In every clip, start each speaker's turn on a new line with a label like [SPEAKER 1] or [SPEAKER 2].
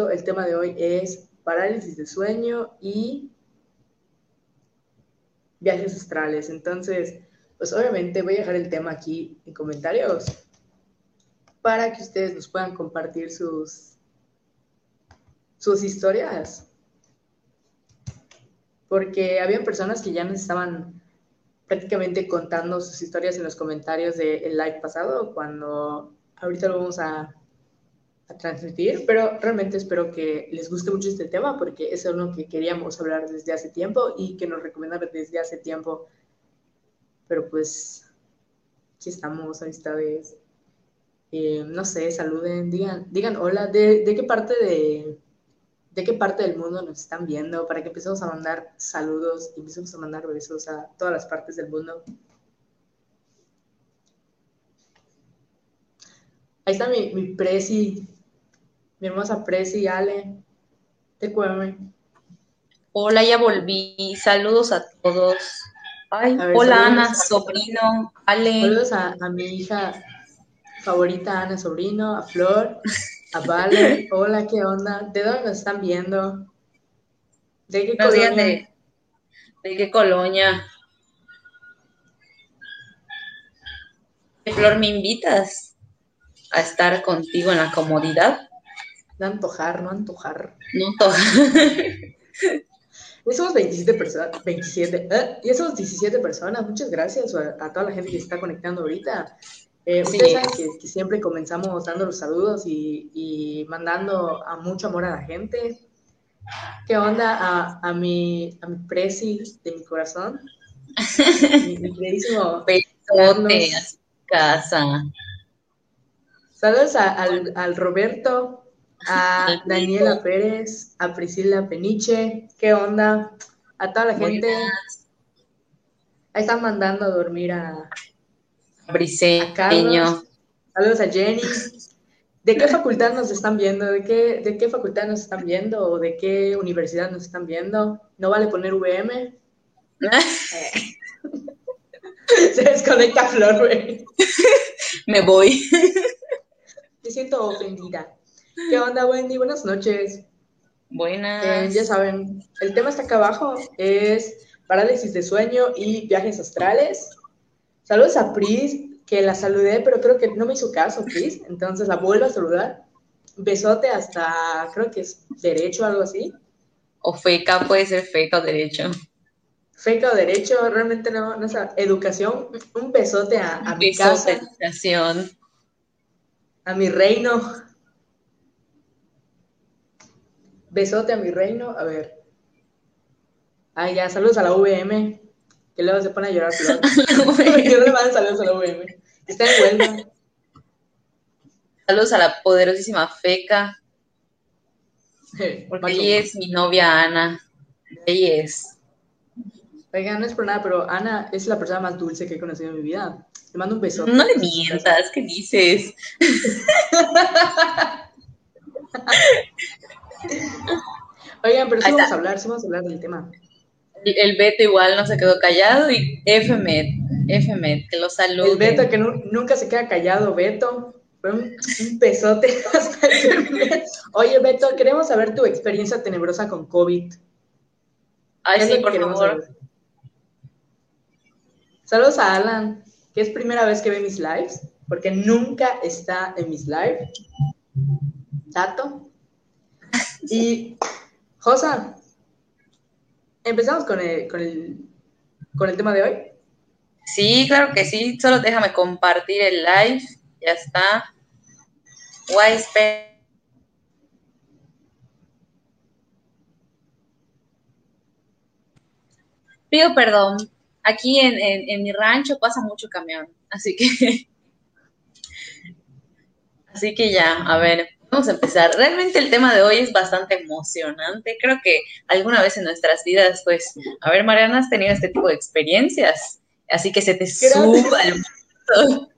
[SPEAKER 1] visto, el tema de hoy es parálisis de sueño y viajes astrales. Entonces, pues obviamente voy a dejar el tema aquí en comentarios para que ustedes nos puedan compartir sus, sus historias. Porque había personas que ya nos estaban prácticamente contando sus historias en los comentarios del live pasado, cuando ahorita lo vamos a, transmitir, pero realmente espero que les guste mucho este tema porque es algo que queríamos hablar desde hace tiempo y que nos recomendaron desde hace tiempo. Pero pues, aquí estamos, amistades. Eh, no sé, saluden, digan, digan hola, ¿de, qué parte de, de qué parte del mundo nos están viendo para que empecemos a mandar saludos y empecemos a mandar besos a todas las partes del mundo. Ahí está mi, mi Prezi, mi hermosa Prezi, Ale. Te cueme.
[SPEAKER 2] Hola, ya volví. Saludos a todos. Ay, ver, hola Ana, sobrino, Ale.
[SPEAKER 1] Saludos a, a mi hija favorita Ana Sobrino, a Flor, a Vale. Hola, ¿qué onda? ¿De dónde nos están viendo?
[SPEAKER 2] ¿De qué colonia? De, de, qué colonia? Flor, ¿me invitas a estar contigo en la comodidad?
[SPEAKER 1] No antojar, no antojar.
[SPEAKER 2] No antojar.
[SPEAKER 1] Somos 27 personas, 27, ¿eh? y somos 17 personas. Muchas gracias a, a, toda la gente que se está conectando ahorita. Eh, sí. Ustedes saben que, que, siempre comenzamos dando los saludos y, y, mandando a mucho amor a la gente. ¿Qué onda a, a mi, a mi presi de mi corazón? mi, mi queridísimo
[SPEAKER 2] Besote a casa.
[SPEAKER 1] Saludos al, al, Roberto, a Daniela Pérez, a Priscila Peniche. ¿Qué onda? A toda la gente. Ahí están mandando a dormir a,
[SPEAKER 2] Briseño.
[SPEAKER 1] Saludos a Jenny. ¿De qué facultad nos están viendo? ¿De qué, ¿De qué facultad nos están viendo? ¿O de qué universidad nos están viendo? ¿No vale poner VM? Se desconecta Flor, güey.
[SPEAKER 2] Me voy.
[SPEAKER 1] Me siento ofendida. ¿Qué onda, Wendy? Buenas noches.
[SPEAKER 2] Buenas.
[SPEAKER 1] Eh, ya saben, el tema está acá abajo. Es parálisis de sueño y viajes astrales. Saludos a Pris, que la saludé, pero creo que no me hizo caso, Pris. Entonces la vuelvo a saludar. Besote hasta, creo que es derecho o algo así.
[SPEAKER 2] O feca, puede ser feca o derecho.
[SPEAKER 1] Feca o derecho, realmente no, no sé. Educación, un besote a, mi
[SPEAKER 2] besote,
[SPEAKER 1] casa,
[SPEAKER 2] educación.
[SPEAKER 1] a mi reino. Besote a mi reino, a ver. Ay, ya, saludos a la VM, que luego se pone a llorar. Yo no le mando saludos a la VM. Está en.
[SPEAKER 2] Saludos a la poderosísima feca, porque ella es mi novia Ana. Ella es.
[SPEAKER 1] Oigan, no es por nada, pero Ana es la persona más dulce que he conocido en mi vida. Le mando un beso.
[SPEAKER 2] No le mientas, ¿qué dices?
[SPEAKER 1] Oigan, pero sí vamos a hablar, sí vamos a hablar del tema.
[SPEAKER 2] El el Beto igual no se quedó callado y FMED, FMED, que lo salude.
[SPEAKER 1] El Beto que nu- nunca se queda callado, Beto. Fue un, un besote hasta el Oye, Beto, queremos saber tu experiencia tenebrosa con COVID.
[SPEAKER 2] Ay,
[SPEAKER 1] ¿Qué es
[SPEAKER 2] sí, por favor.
[SPEAKER 1] saber? Saludos a Alan, que es primera vez que ve mis lives, porque nunca está en mis lives. Dato. Y, Josa, empezamos con el, con el, con el tema de hoy.
[SPEAKER 2] Sí, claro que sí. Solo déjame compartir el live. Ya está. Espera. Pido perdón. Aquí en, en, en mi rancho pasa mucho camión. Así que. Así que ya, a ver, vamos a empezar. Realmente el tema de hoy es bastante emocionante. Creo que alguna vez en nuestras vidas, pues, a ver, Mariana, has tenido este tipo de experiencias. Así que se te
[SPEAKER 1] Gracias.
[SPEAKER 2] suba el mundo.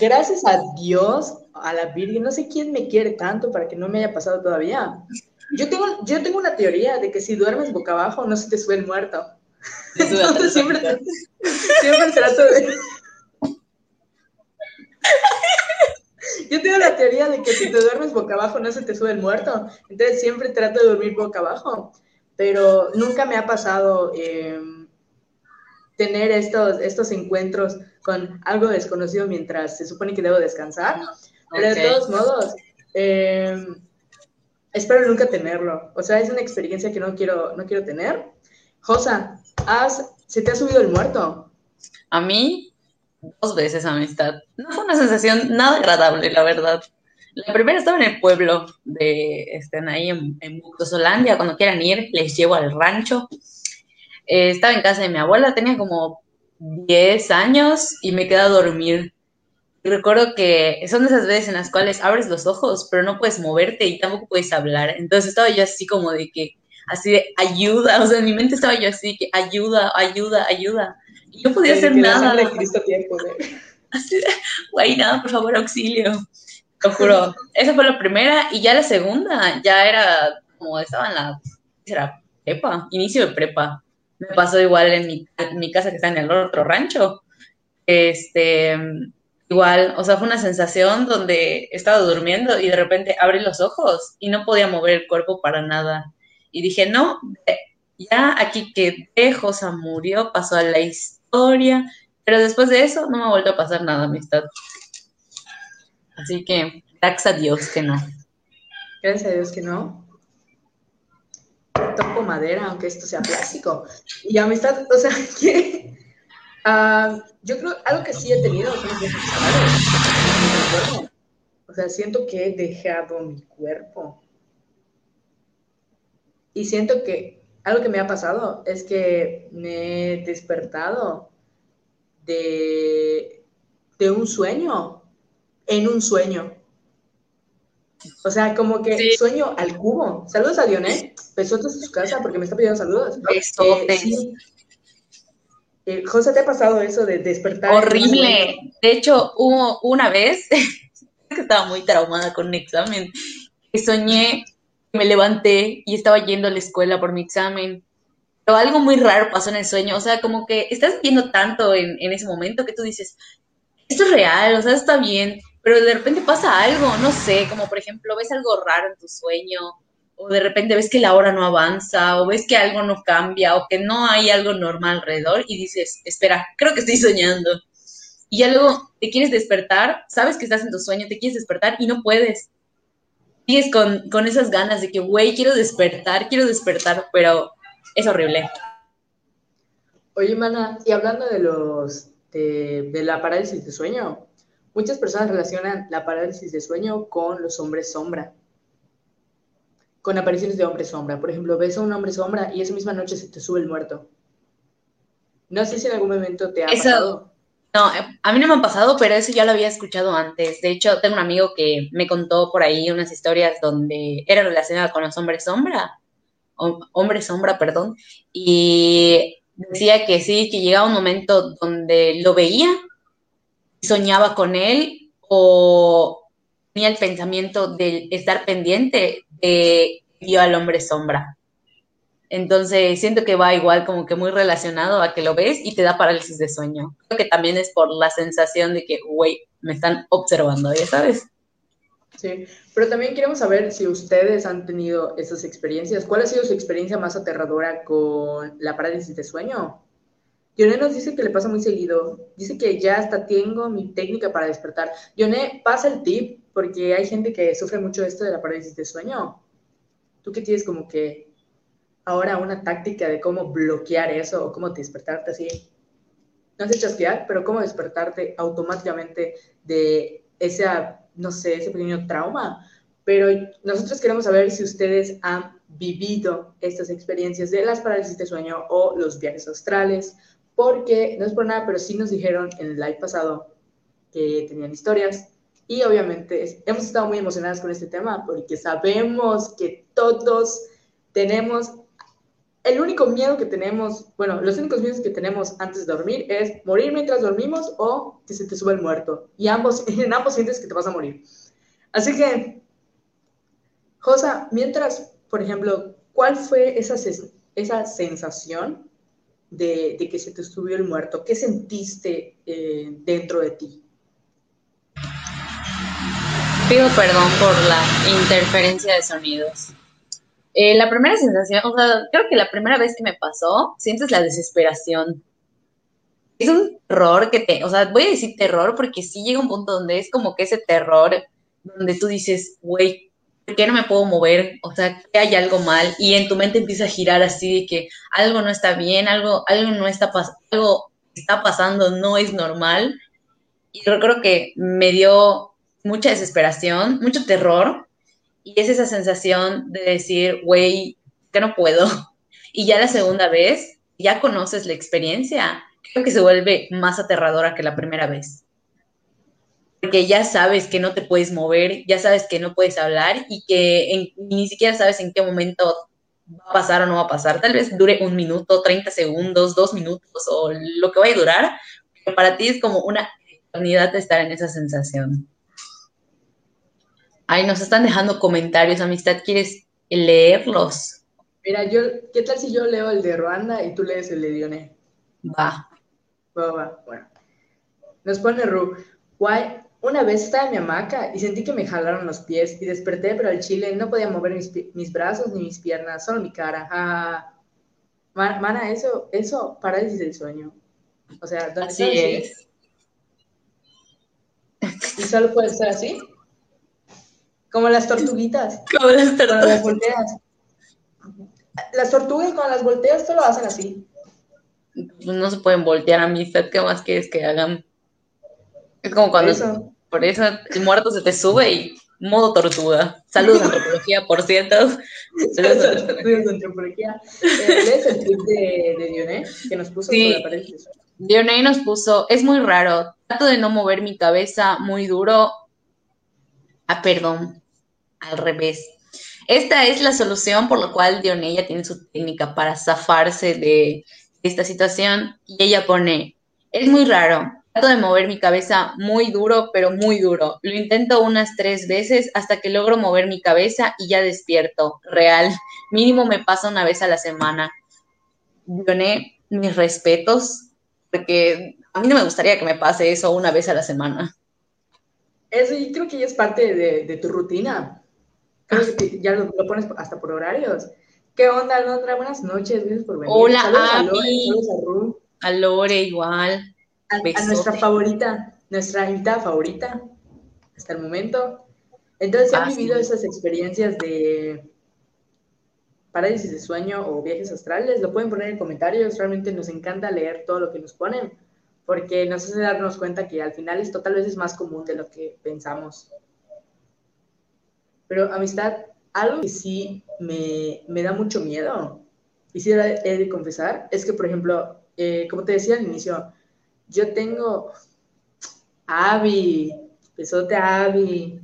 [SPEAKER 1] Gracias a Dios, a la Virgen, no sé quién me quiere tanto para que no me haya pasado todavía. Yo tengo, yo tengo una teoría de que si duermes boca abajo no se te sube el muerto. Entonces siempre, siempre trato de... Yo tengo la teoría de que si te duermes boca abajo no se te sube el muerto. Entonces siempre trato de dormir boca abajo. Pero nunca me ha pasado em, tener estos, estos encuentros con algo desconocido mientras se supone que debo descansar. Pero de todos modos, em, espero nunca tenerlo. O sea, es una experiencia que no quiero, no quiero tener. Josa, ¿has, ¿se te ha subido el muerto?
[SPEAKER 2] A mí, dos veces amistad. No fue una sensación nada agradable, la verdad. La primera estaba en el pueblo de, estén ahí en, en cuando quieran ir, les llevo al rancho. Eh, estaba en casa de mi abuela, tenía como 10 años y me quedé a dormir. Y recuerdo que son esas veces en las cuales abres los ojos, pero no puedes moverte y tampoco puedes hablar. Entonces estaba yo así como de que, así de ayuda, o sea, en mi mente estaba yo así que ayuda, ayuda, ayuda. Y no podía hacer nada. De, güey, nada, por favor, auxilio. Lo juro. Esa fue la primera y ya la segunda ya era como estaba en la, era prepa, inicio de prepa. Me pasó igual en mi, mi casa que está en el otro rancho. Este, igual, o sea, fue una sensación donde estaba durmiendo y de repente abrí los ojos y no podía mover el cuerpo para nada. Y dije, no, ya aquí quedé, Josa murió, pasó a la historia, pero después de eso no me ha vuelto a pasar nada, amistad. Así que, gracias a Dios que no.
[SPEAKER 1] Gracias a Dios que no. Toco madera, aunque esto sea plástico. Y amistad, o sea, que uh, yo creo algo que sí he tenido son los viajes O sea, siento que he dejado mi cuerpo. Y siento que algo que me ha pasado es que me he despertado de, de un sueño en un sueño. O sea, como que sueño al cubo. Saludos a Dioné. Besotes en su casa porque me está pidiendo saludos. Eh, sí. Eh, José, ¿te ha pasado eso de despertar?
[SPEAKER 2] Horrible. De hecho, hubo una vez que estaba muy traumada con un examen. Que soñé, me levanté y estaba yendo a la escuela por mi examen. Pero algo muy raro pasó en el sueño. O sea, como que estás viendo tanto en, en ese momento que tú dices, esto es real, o sea, está bien pero de repente pasa algo, no sé, como por ejemplo ves algo raro en tu sueño, o de repente ves que la hora no avanza, o ves que algo no cambia, o que no hay algo normal alrededor y dices, espera, creo que estoy soñando. Y ya luego te quieres despertar, sabes que estás en tu sueño, te quieres despertar y no puedes. Sigues con, con esas ganas de que, güey, quiero despertar, quiero despertar, pero es horrible.
[SPEAKER 1] Oye, Mana, y hablando de los de, de la parálisis de sueño, Muchas personas relacionan la parálisis de sueño con los hombres sombra, con apariciones de hombres sombra. Por ejemplo, ves a un hombre sombra y esa misma noche se te sube el muerto. No sé si en algún momento te ha pasado.
[SPEAKER 2] No, a mí no me ha pasado, pero eso ya lo había escuchado antes. De hecho, tengo un amigo que me contó por ahí unas historias donde era relacionada con los hombres sombra, hombres sombra, perdón, y decía que sí, que llegaba un momento donde lo veía soñaba con él o tenía el pensamiento de estar pendiente de yo al hombre sombra. Entonces siento que va igual como que muy relacionado a que lo ves y te da parálisis de sueño. Creo que también es por la sensación de que, güey, me están observando, ya sabes.
[SPEAKER 1] Sí, pero también queremos saber si ustedes han tenido esas experiencias. ¿Cuál ha sido su experiencia más aterradora con la parálisis de sueño? Yoné nos dice que le pasa muy seguido. Dice que ya hasta tengo mi técnica para despertar. Yoné, pasa el tip, porque hay gente que sufre mucho esto de la parálisis de sueño. Tú que tienes como que ahora una táctica de cómo bloquear eso o cómo despertarte así. No sé chasquear, pero cómo despertarte automáticamente de esa, no sé, ese pequeño trauma. Pero nosotros queremos saber si ustedes han vivido estas experiencias de las parálisis de sueño o los viajes astrales porque no es por nada, pero sí nos dijeron en el live pasado que tenían historias y obviamente hemos estado muy emocionadas con este tema porque sabemos que todos tenemos, el único miedo que tenemos, bueno, los únicos miedos que tenemos antes de dormir es morir mientras dormimos o que se te sube el muerto. Y ambos, en ambos sientes que te vas a morir. Así que, Josa, mientras, por ejemplo, ¿cuál fue esa, esa sensación de, que se te subió el muerto? ¿Qué sentiste eh, dentro de ti?
[SPEAKER 2] Pido perdón por la interferencia de sonidos. Eh, la primera sensación, o sea, creo que la primera vez que me pasó, sientes la desesperación. Es un terror que te, o sea, voy a decir terror porque sí llega un punto donde es como que ese terror donde tú dices, güey, ¿por qué no me puedo mover? O sea, que hay algo mal y en tu mente empieza a girar así de que algo no está bien, algo, algo no está pasando, algo está pasando, no es normal. Y yo creo que me dio mucha desesperación, mucho terror y es esa sensación de decir, güey, que no puedo. Y ya la segunda vez, ya conoces la experiencia, creo que se vuelve más aterradora que la primera vez porque ya sabes que no te puedes mover, ya sabes que no puedes hablar y que ni siquiera sabes en qué momento va a pasar o no va a pasar. Tal vez dure un minuto, 30 segundos, dos minutos o lo que vaya a durar, pero para ti es como una eternidad de estar en esa sensación. Ay, nos están dejando comentarios, amistad, ¿quieres leerlos?
[SPEAKER 1] Mira, yo, ¿qué tal si yo leo el de Ruanda y tú lees el de Dioné?
[SPEAKER 2] Va.
[SPEAKER 1] Va, va, bueno. Nos pone Ru, guay, una vez estaba en mi hamaca y sentí que me jalaron los pies y desperté, pero el chile no podía mover mis, brazos ni mis piernas, solo mi cara. Ah, mana, eso, eso, parálisis del sueño. O sea, ¿dónde
[SPEAKER 2] así es.
[SPEAKER 1] ¿Y solo puede ser así? Como las tortuguitas.
[SPEAKER 2] Como las tortugas.
[SPEAKER 1] las volteas. Las tortugas cuando las volteas solo hacen así.
[SPEAKER 2] No se pueden voltear, amistad. ¿Qué más quieres que hagan? Es como cuando por eso el muerto se te sube y modo tortuga. Saludos antropología, por cierto.
[SPEAKER 1] Saludos antropología. Eh, ¿Lees el tweet de, de Dioné que nos puso sí. la
[SPEAKER 2] Dioné nos puso, es muy raro, trato de no mover mi cabeza muy duro. Ah, perdón, al revés. Esta es la solución por la cual Dioné ya tiene su técnica para zafarse de esta situación y ella pone, es muy raro, Trato de mover mi cabeza muy duro, pero muy duro. Lo intento unas tres veces hasta que logro mover mi cabeza y ya despierto. Real. Mínimo me pasa una vez a la semana. Doné mis respetos, porque a mí no me gustaría que me pase eso una vez a la semana.
[SPEAKER 1] Eso y creo que ya es parte de, tu rutina. Ya lo, pones hasta por horarios. ¿Qué onda, Alondra? Buenas noches, gracias por venir.
[SPEAKER 2] Hola, saludos a Lore, a Lore, igual
[SPEAKER 1] a, nuestra favorita, nuestra invitada favorita hasta el momento. Entonces, han vivido esas experiencias de parálisis de sueño o viajes astrales, lo pueden poner en comentarios. Realmente nos encanta leer todo lo que nos ponen, porque nos hace darnos cuenta que al final esto tal vez es más común de lo que pensamos. Pero amistad, algo que sí me, me da mucho miedo, y sí he de confesar, es que, por ejemplo, eh, como te decía al inicio, yo tengo Abby, besote a Abby.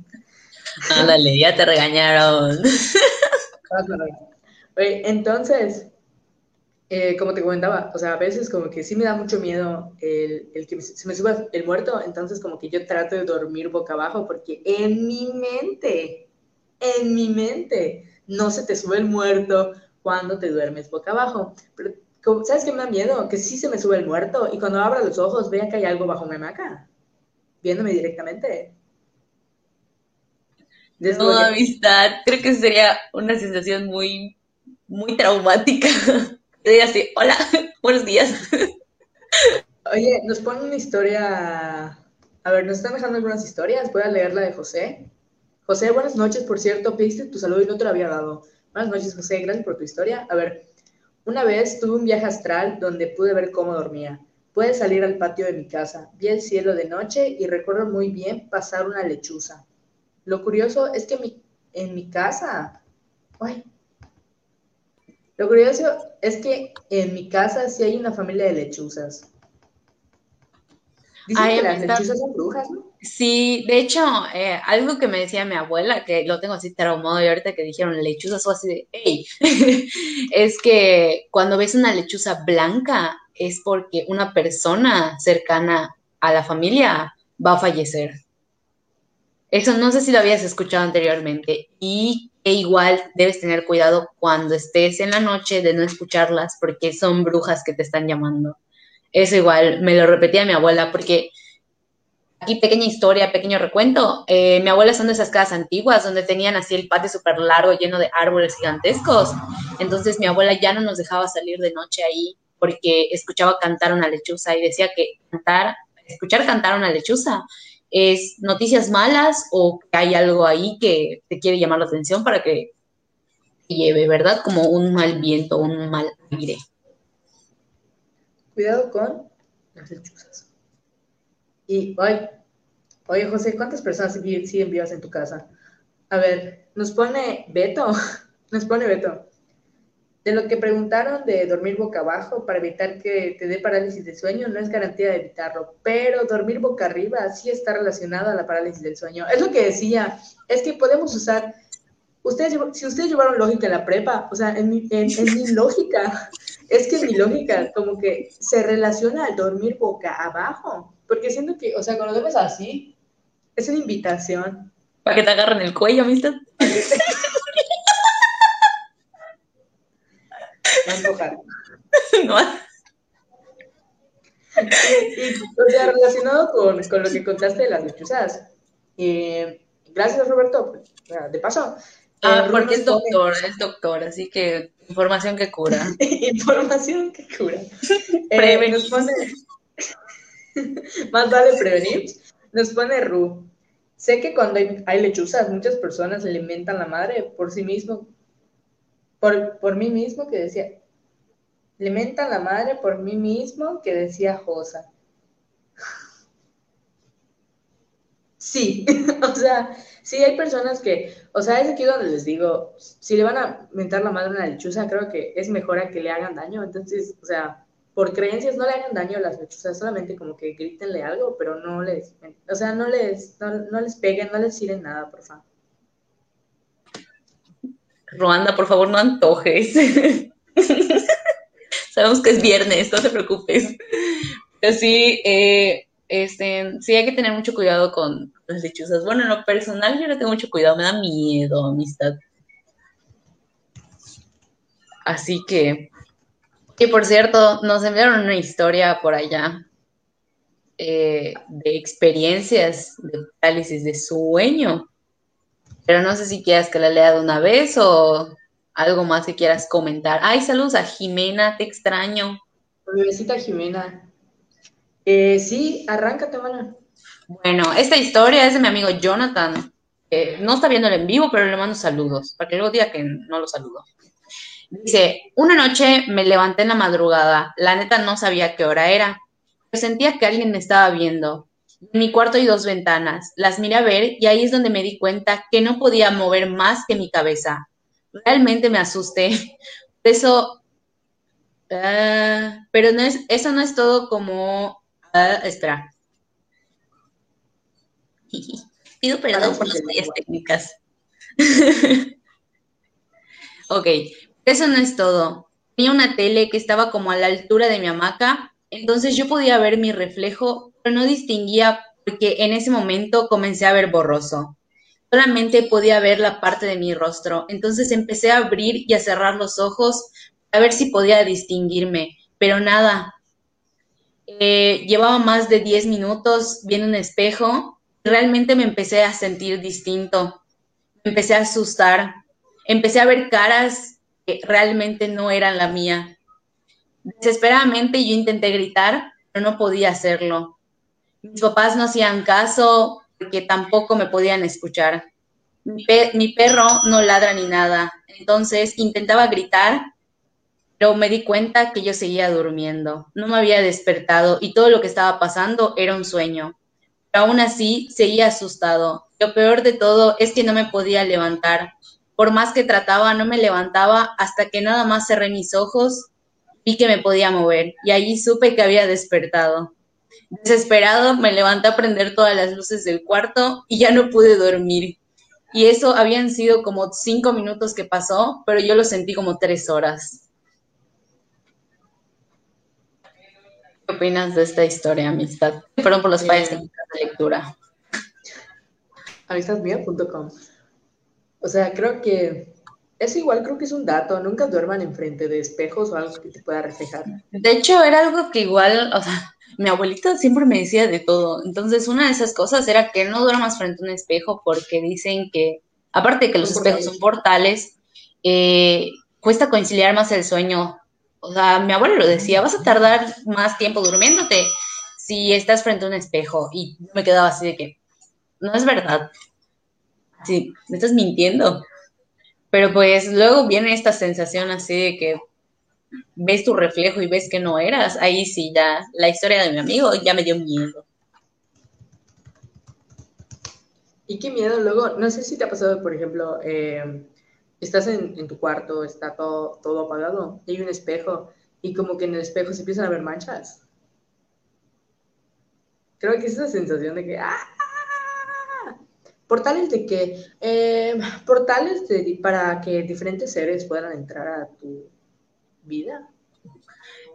[SPEAKER 2] Ándale, ya te regañaron.
[SPEAKER 1] entonces, eh, como te comentaba, o sea, a veces como que sí me da mucho miedo el, el que se me suba el muerto, entonces como que yo trato de dormir boca abajo porque en mi mente, en mi mente, no se te sube el muerto cuando te duermes boca abajo. Pero ¿Sabes qué me da miedo? Que sí se me sube el muerto y cuando abra los ojos vea que hay algo bajo mi hamaca, viéndome directamente.
[SPEAKER 2] No, amistad, creo que sería una sensación muy, muy traumática. Sería así, hola, buenos días.
[SPEAKER 1] Oye, nos ponen una historia. A ver, nos están dejando algunas historias. Voy a leer la de José. José, buenas noches, por cierto. Pediste tu salud y no te lo había dado. Buenas noches, José. Gracias por tu historia. A ver, una vez tuve un viaje astral donde pude ver cómo dormía. Pude salir al patio de mi casa, vi el cielo de noche y recuerdo muy bien pasar una lechuza. Lo curioso es que en mi casa, lo curioso es que en mi casa sí hay una familia de lechuzas. Dicen que las lechuzas son brujas, ¿no?
[SPEAKER 2] Sí, de hecho, eh, algo que me decía mi abuela, que lo tengo así traumado y ahorita que dijeron lechuzas o así de, hey, es que cuando ves una lechuza blanca es porque una persona cercana a la familia va a fallecer. Eso no sé si lo habías escuchado anteriormente y e igual debes tener cuidado cuando estés en la noche de no escucharlas porque son brujas que te están llamando. Eso igual me lo repetía mi abuela porque Aquí pequeña historia, pequeño recuento. Eh, mi abuela son de esas casas antiguas donde tenían así el patio súper largo lleno de árboles gigantescos. Entonces mi abuela ya no nos dejaba salir de noche ahí porque escuchaba cantar una lechuza y decía que cantar, escuchar cantar una lechuza es noticias malas o que hay algo ahí que te quiere llamar la atención para que te lleve, ¿verdad? Como un mal viento, un mal aire.
[SPEAKER 1] Cuidado con las lechuzas. Y, oye, oye José, ¿cuántas personas siguen vivas en tu casa? A ver, nos pone Beto, nos pone Beto. De lo que preguntaron de dormir boca abajo para evitar que te dé parálisis de sueño, no es garantía de evitarlo, pero dormir boca arriba sí está relacionado a la parálisis del sueño. Es lo que decía, es que podemos usar, ustedes, si ustedes llevaron lógica en la prepa, o sea, en mi, en, mi lógica, es que en mi lógica como que se relaciona al dormir boca abajo, porque siento que, o sea, cuando duermes así, es una invitación.
[SPEAKER 2] Para que te agarren el cuello, amistad.
[SPEAKER 1] No Y, o sea, relacionado con, con, lo que contaste de las lechuzas. Eh, gracias, Roberto. De paso.
[SPEAKER 2] Ah, eh, porque es doctor, es doctor, así que información que cura.
[SPEAKER 1] información que cura. Eh, nos pone, más vale prevenir. Nos pone Ru. Sé que cuando hay, hay, lechuzas, muchas personas alimentan la madre por sí mismo, por, por mí mismo, que decía, Alimentan la madre por mí mismo, que decía Josa. Sí, o sea, sí hay personas que, o sea, es aquí donde les digo, si le van a mentar la madre a una lechuza, creo que es mejor a que le hagan daño. Entonces, o sea, por creencias no le hagan daño a las lechuzas, solamente como que grítenle algo, pero no les, o sea, no les, no, les peguen, no les tiren nada, por favor.
[SPEAKER 2] Ruanda, por favor, no antojes. Sabemos que es viernes, no te preocupes. Pero sí, eh, este, sí hay que tener mucho cuidado con las lechuzas. Bueno, en lo personal yo no tengo mucho cuidado, me da miedo, amistad. Así que, y por cierto, nos enviaron una historia por allá eh, de experiencias de parálisis de sueño. Pero no sé si quieras que la lea de una vez o algo más que quieras comentar. Ay, saludos a Jimena, te extraño.
[SPEAKER 1] Bebecita Jimena. Eh, sí, arráncate, mana.
[SPEAKER 2] Bueno, esta historia es de mi amigo Jonathan. no está viéndolo en vivo, pero le mando saludos, para que luego diga que no lo saludo. Dice, una noche me levanté en la madrugada, la neta no sabía qué hora era, pero sentía que alguien me estaba viendo. En mi cuarto hay dos ventanas, las miré a ver y ahí es donde me di cuenta que no podía mover más que mi cabeza realmente me asusté. Eso, ah, pero no es, eso no es todo como, uh, espera. Pido perdón por las fallas técnicas. ok, eso no es todo. Tenía una tele que estaba como a la altura de mi hamaca, entonces yo podía ver mi reflejo, pero no distinguía porque en ese momento comencé a ver borroso solamente podía ver la parte de mi rostro. Entonces empecé a abrir y a cerrar los ojos a ver si podía distinguirme, pero nada. Eh, llevaba más de 10 minutos viendo un espejo. Realmente me empecé a sentir distinto. Me empecé a asustar. Empecé a ver caras realmente no eran la mía. Desesperadamente yo intenté gritar, pero no podía hacerlo. Mis papás no hacían caso, porque tampoco me podían escuchar. Mi, perro no ladra ni nada, entonces intentaba gritar, pero me di cuenta que yo seguía durmiendo. No me había despertado y todo lo que estaba pasando era un sueño. Pero aún así seguía asustado. Lo peor de todo es que no me podía levantar. Por más que trataba, no me levantaba hasta que nada más cerré mis ojos, vi que me podía mover y allí supe que había despertado. Desesperado, me levanté a prender todas las luces del cuarto y ya no pude dormir. Y eso habían sido como cinco minutos que pasó, pero yo lo sentí como tres horas. ¿Qué opinas de esta historia, amistad? Perdón por los fallos de lectura.
[SPEAKER 1] Amistadmía.com. O sea, creo que es igual, creo que es un dato. Nunca duerman enfrente de espejos o algo que te pueda reflejar.
[SPEAKER 2] De hecho, era algo que igual, o sea, mi abuelita siempre me decía de todo. Entonces, una de esas cosas era que no duermas frente a un espejo porque dicen que, aparte de que los espejos son portales, eh, cuesta conciliar más el sueño. O sea, mi abuelo lo decía, vas a tardar más tiempo durmiéndote si estás frente a un espejo. Y me quedaba así de que, no es verdad. Sí, me estás mintiendo. Pero pues luego viene esta sensación así de que ves tu reflejo y ves que no eras, ahí sí ya la historia de mi amigo ya me dio miedo.
[SPEAKER 1] Y qué miedo luego, no sé si te ha pasado, por ejemplo, eh, estás en, tu cuarto, está todo, todo apagado, hay un espejo y como que en el espejo se empiezan a ver manchas. Creo que es esa sensación de que, ¡ah! Portales de que, eh, portales de, para que diferentes seres puedan entrar a tu vida.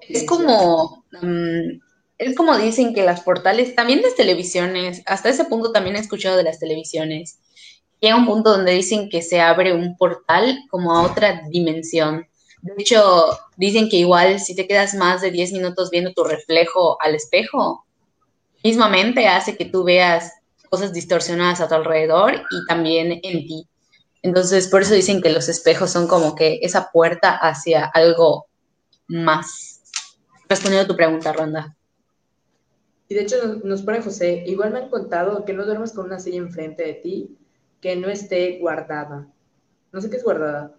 [SPEAKER 2] Es como, mm, es como dicen que las portales, también las televisiones, hasta ese punto también he escuchado de las televisiones, llega un punto donde dicen que se abre un portal como a otra dimensión. De hecho, dicen que igual si te quedas más de 10 minutos viendo tu reflejo al espejo, mismamente hace que tú veas cosas distorsionadas a tu alrededor y también en ti. Entonces, por eso dicen que los espejos son como que esa puerta hacia algo más. Respondiendo a tu pregunta, Ronda.
[SPEAKER 1] Y de hecho nos, pone José, igual me han contado que no duermas con una silla enfrente de ti que no esté guardada. No sé qué es guardada.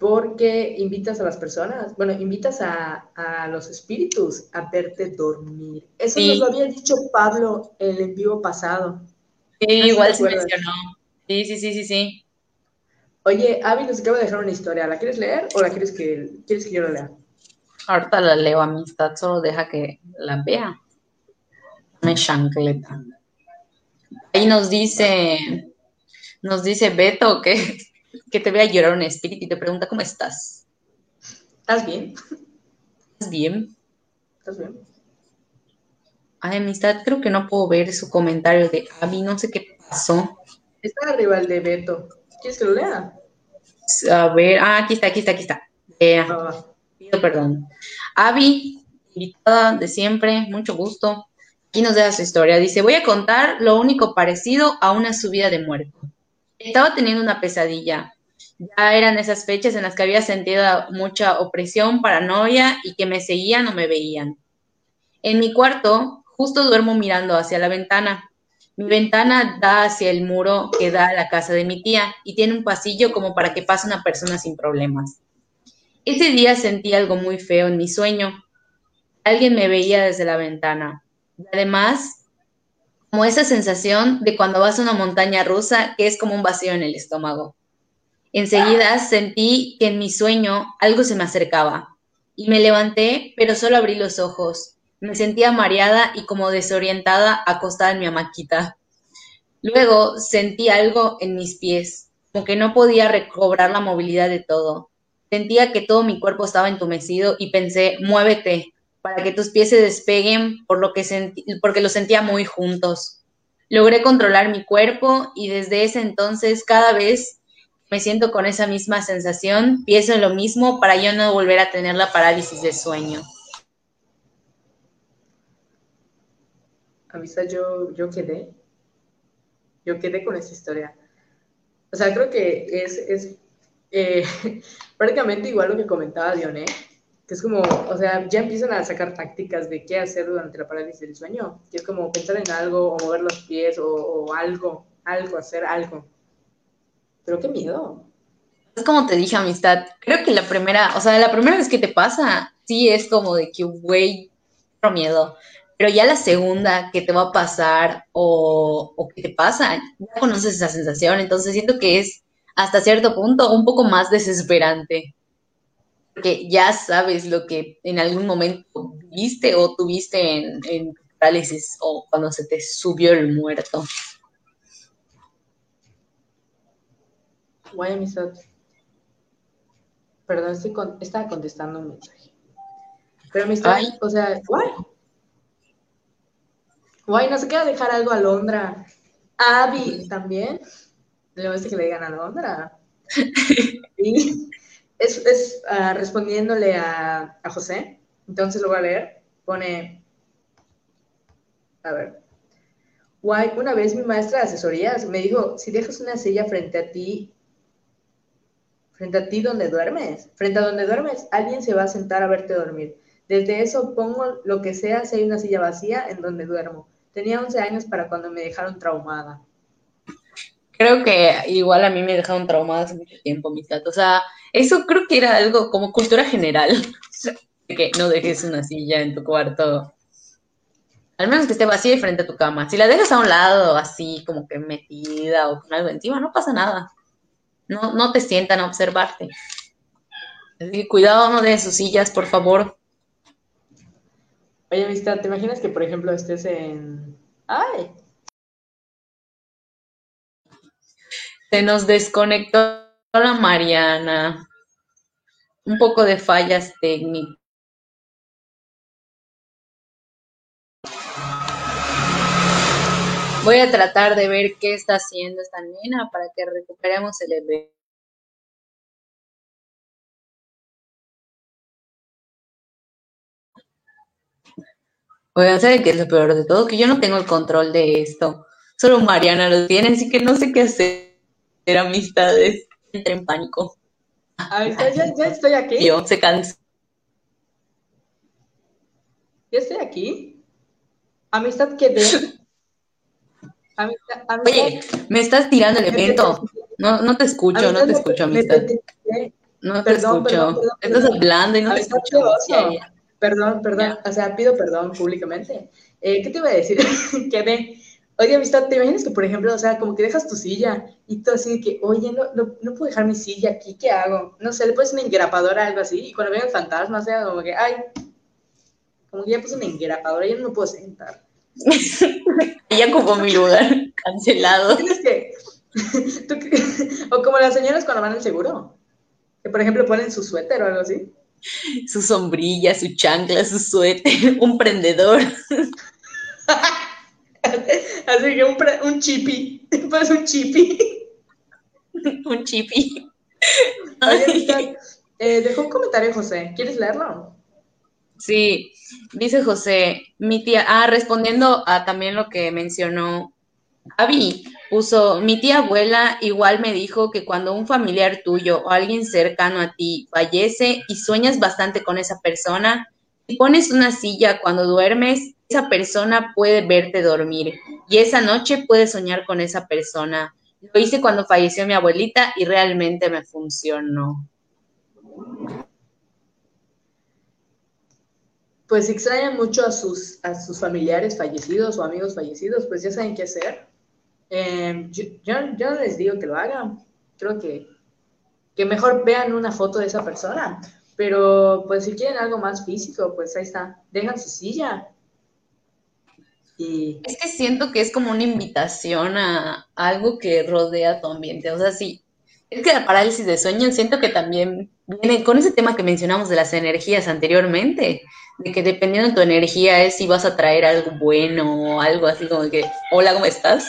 [SPEAKER 1] Porque invitas a las personas, bueno, invitas a, los espíritus a verte dormir. Eso nos lo había dicho Pablo en el vivo pasado.
[SPEAKER 2] Sí, igual se mencionó. Sí, sí, sí, sí, sí.
[SPEAKER 1] Oye, Avi nos acaba de dejar una historia. ¿La quieres leer o la quieres que, quieres que yo la lea?
[SPEAKER 2] Ahorita la leo, amistad. Solo deja que la vea. Me chancleta. Ahí nos dice, nos dice Beto que, que te vea llorar un espíritu y te pregunta cómo estás.
[SPEAKER 1] ¿Estás bien?
[SPEAKER 2] ¿Estás bien?
[SPEAKER 1] ¿Estás bien?
[SPEAKER 2] Ay, amistad, creo que no puedo ver su comentario de Avi, no sé qué pasó.
[SPEAKER 1] Está arriba el de Beto. ¿Quieres que lo lea?
[SPEAKER 2] A ver, ah, aquí está, aquí está, aquí está. Ah. Pido perdón. Avi, invitada de siempre, mucho gusto. Aquí nos deja su historia. Dice, voy a contar lo único parecido a una subida de muerto. Estaba teniendo una pesadilla. Ya eran esas fechas en las que había sentido mucha opresión, paranoia y que me seguían o me veían. En mi cuarto, justo duermo mirando hacia la ventana. Mi ventana da hacia el muro que da a la casa de mi tía y tiene un pasillo como para que pase una persona sin problemas. Ese día sentí algo muy feo en mi sueño. Alguien me veía desde la ventana. Además, como esa sensación de cuando vas a una montaña rusa que es como un vacío en el estómago. Enseguida sentí que en mi sueño algo se me acercaba y me levanté, pero solo abrí los ojos me sentía mareada y como desorientada acostada en mi hamaquita. Luego sentí algo en mis pies, como que no podía recobrar la movilidad de todo. Sentía que todo mi cuerpo estaba entumecido y pensé, muévete, para que tus pies se despeguen por lo que sentí, porque los sentía muy juntos. Logré controlar mi cuerpo y desde ese entonces cada vez me siento con esa misma sensación, pienso en lo mismo para yo no volver a tener la parálisis de sueño.
[SPEAKER 1] Amistad yo, yo quedé, yo quedé con esa historia. O sea, creo que es, es eh, prácticamente igual lo que comentaba Dioné, que es como, o sea, ya empiezan a sacar tácticas de qué hacer durante la parálisis del sueño, que es como pensar en algo o mover los pies o, o algo, algo, hacer algo. Pero qué miedo.
[SPEAKER 2] Es como te dije, amistad, creo que la primera, o sea, la primera vez que te pasa, sí es como de que, güey, miedo pero ya la segunda que te va a pasar o, o que te pasa, ya conoces esa sensación, entonces siento que es hasta cierto punto un poco más desesperante, porque ya sabes lo que en algún momento viste o tuviste en, en parálisis o cuando se te subió el muerto.
[SPEAKER 1] Guay, amistad. Perdón, estoy estaba contestando un mensaje. Pero o sea, guay. Guay, no se queda dejar algo a Londra. Abby también. Le voy a decir que le digan a Londra. y es, es uh, respondiéndole a, a, José. Entonces lo voy a leer. Pone, A ver. Guay, una vez mi maestra de asesorías me dijo, si dejas una silla frente a ti, frente a ti donde duermes, frente a donde duermes, alguien se va a sentar a verte dormir. Desde eso pongo lo que sea si hay una silla vacía en donde duermo. Tenía 11 años para cuando me dejaron traumada.
[SPEAKER 2] Creo que igual a mí me dejaron traumada hace mucho tiempo, mis datos. O sea, eso creo que era algo como cultura general. que no dejes una silla en tu cuarto. Al menos que esté vacía y frente a tu cama. Si la dejas a un lado, así como que metida o con algo encima, no pasa nada. No, no te sientan a observarte. Así que cuidado, no de sus sillas, por favor.
[SPEAKER 1] Oye, amistad, ¿te imaginas que, por ejemplo, estés en... ¡Ay!
[SPEAKER 2] Se nos desconectó la Mariana. Un poco de fallas técnicas. Voy a tratar de ver qué está haciendo esta nena para que recuperemos el evento. Oigan, ¿saben qué es lo peor de todo? Que yo no tengo el control de esto. Solo Mariana lo tiene, así que no sé qué hacer. Amistades. Entré en pánico.
[SPEAKER 1] Ah, ya, ya estoy aquí.
[SPEAKER 2] Yo, se cansa.
[SPEAKER 1] ¿Ya estoy aquí? Amistad que de...
[SPEAKER 2] Oye, me estás tirando el evento. No, no te escucho, no te escucho, amistad. No te escucho. Estás hablando y no te escucho.
[SPEAKER 1] Perdón, perdón. O sea, pido perdón públicamente. Eh, ¿Qué te iba a decir? que de, oye, amistad, ¿te imaginas que, por ejemplo, o sea, como que dejas tu silla y tú así de que, oye, no, no, puedo dejar mi silla aquí, ¿qué hago? No sé, le pones una engrapadora o algo así y cuando venga el fantasma, o sea, como que, ay, como que ya puse una engrapadora, y yo no me puedo sentar.
[SPEAKER 2] Ella ocupó mi lugar, cancelado.
[SPEAKER 1] o como las señoras cuando van al seguro, que por ejemplo ponen su suéter o algo así.
[SPEAKER 2] Su sombrilla, su chancla, su suéter, un prendedor.
[SPEAKER 1] así que un, un chipi, pues un chipi.
[SPEAKER 2] un chipi.
[SPEAKER 1] Eh, dejó un comentario José, ¿quieres leerlo?
[SPEAKER 2] Sí, dice José, mi tía, ah, respondiendo a también lo que mencionó Avi, puso, mi tía abuela igual me dijo que cuando un familiar tuyo o alguien cercano a ti fallece y sueñas bastante con esa persona, y pones una silla cuando duermes, esa persona puede verte dormir y esa noche puedes soñar con esa persona. Lo hice cuando falleció mi abuelita y realmente me funcionó.
[SPEAKER 1] pues si extrañan mucho a sus, a sus familiares fallecidos o amigos fallecidos, pues ya saben qué hacer. Em, yo, yo, no les digo que lo hagan, creo que, que mejor vean una foto de esa persona, pero pues si quieren algo más físico, pues ahí está, dejan su silla.
[SPEAKER 2] Y... Es que siento que es como una invitación a algo que rodea tu ambiente, o sea, sí, es que la parálisis de sueño siento que también viene con ese tema que mencionamos de las energías anteriormente de que dependiendo de tu energía es si vas a traer algo bueno o algo así como que, hola, ¿cómo estás?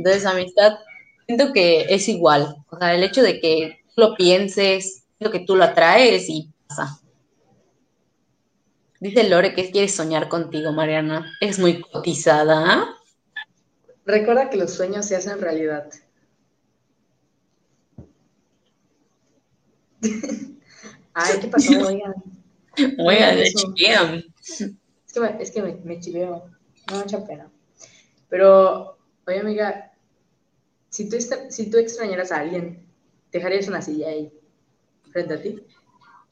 [SPEAKER 2] Entonces, amistad, siento que es igual. O sea, el hecho de que tú lo pienses, lo que tú lo atraes y pasa. Dice Lore que quiere soñar contigo, Mariana. Es muy cotizada.
[SPEAKER 1] Recuerda que los sueños se hacen realidad. Ay, ¿qué pasó? Oigan.
[SPEAKER 2] Oigan, Es
[SPEAKER 1] que me, es que me, me. No mucha pena. Pero, oye, amiga, si tú, si tú extrañaras a alguien, ¿dejarías una silla ahí frente a ti?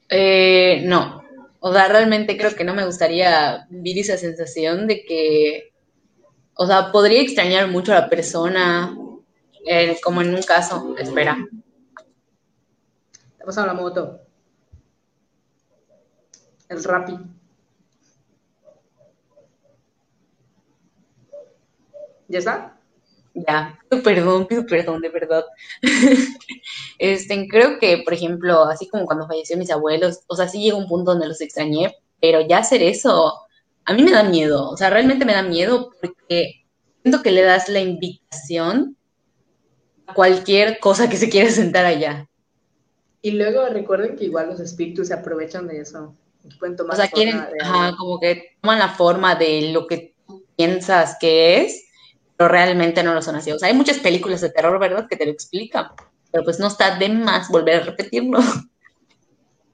[SPEAKER 2] Eh, no. O sea, realmente creo que no me gustaría vivir esa sensación de que, o sea, podría extrañar mucho a la persona, eh, como en un caso, espera.
[SPEAKER 1] Te pasado la moto el Rappi. ¿Ya está?
[SPEAKER 2] Ya, perdón, pido perdón, de verdad. este, creo que, por ejemplo, así como cuando falleció mis abuelos, o sea, sí llegó un punto donde los extrañé, pero ya hacer eso, a mí me da miedo, o sea, realmente me da miedo porque siento que le das la invitación a cualquier cosa que se quiera sentar allá.
[SPEAKER 1] Y luego recuerden que igual los espíritus se aprovechan de eso
[SPEAKER 2] o sea, quieren, como que toman la forma de lo que tú piensas que es, pero realmente no lo son así. O sea, hay muchas películas de terror, ¿verdad?, que te lo explican, pero pues no está de más volver a repetirlo.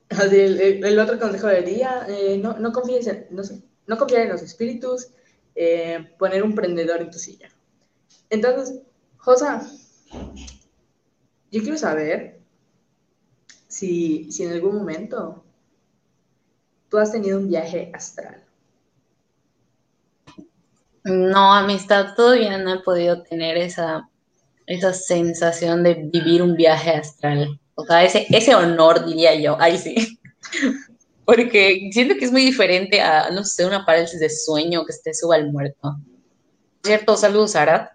[SPEAKER 1] el, otro consejo del día, eh, no, confíes en, confiar en los espíritus, eh, poner un prendedor en tu silla. Entonces, Josa, yo quiero saber si, si en algún momento tú has tenido un viaje astral.
[SPEAKER 2] No, amistad, todavía no he podido tener esa, esa sensación de vivir un viaje astral. O sea, ese, ese honor, diría yo. Ahí sí. Porque siento que es muy diferente a, no sé, una parálisis de sueño que te suba al muerto. ¿Cierto? Saludos, Arad.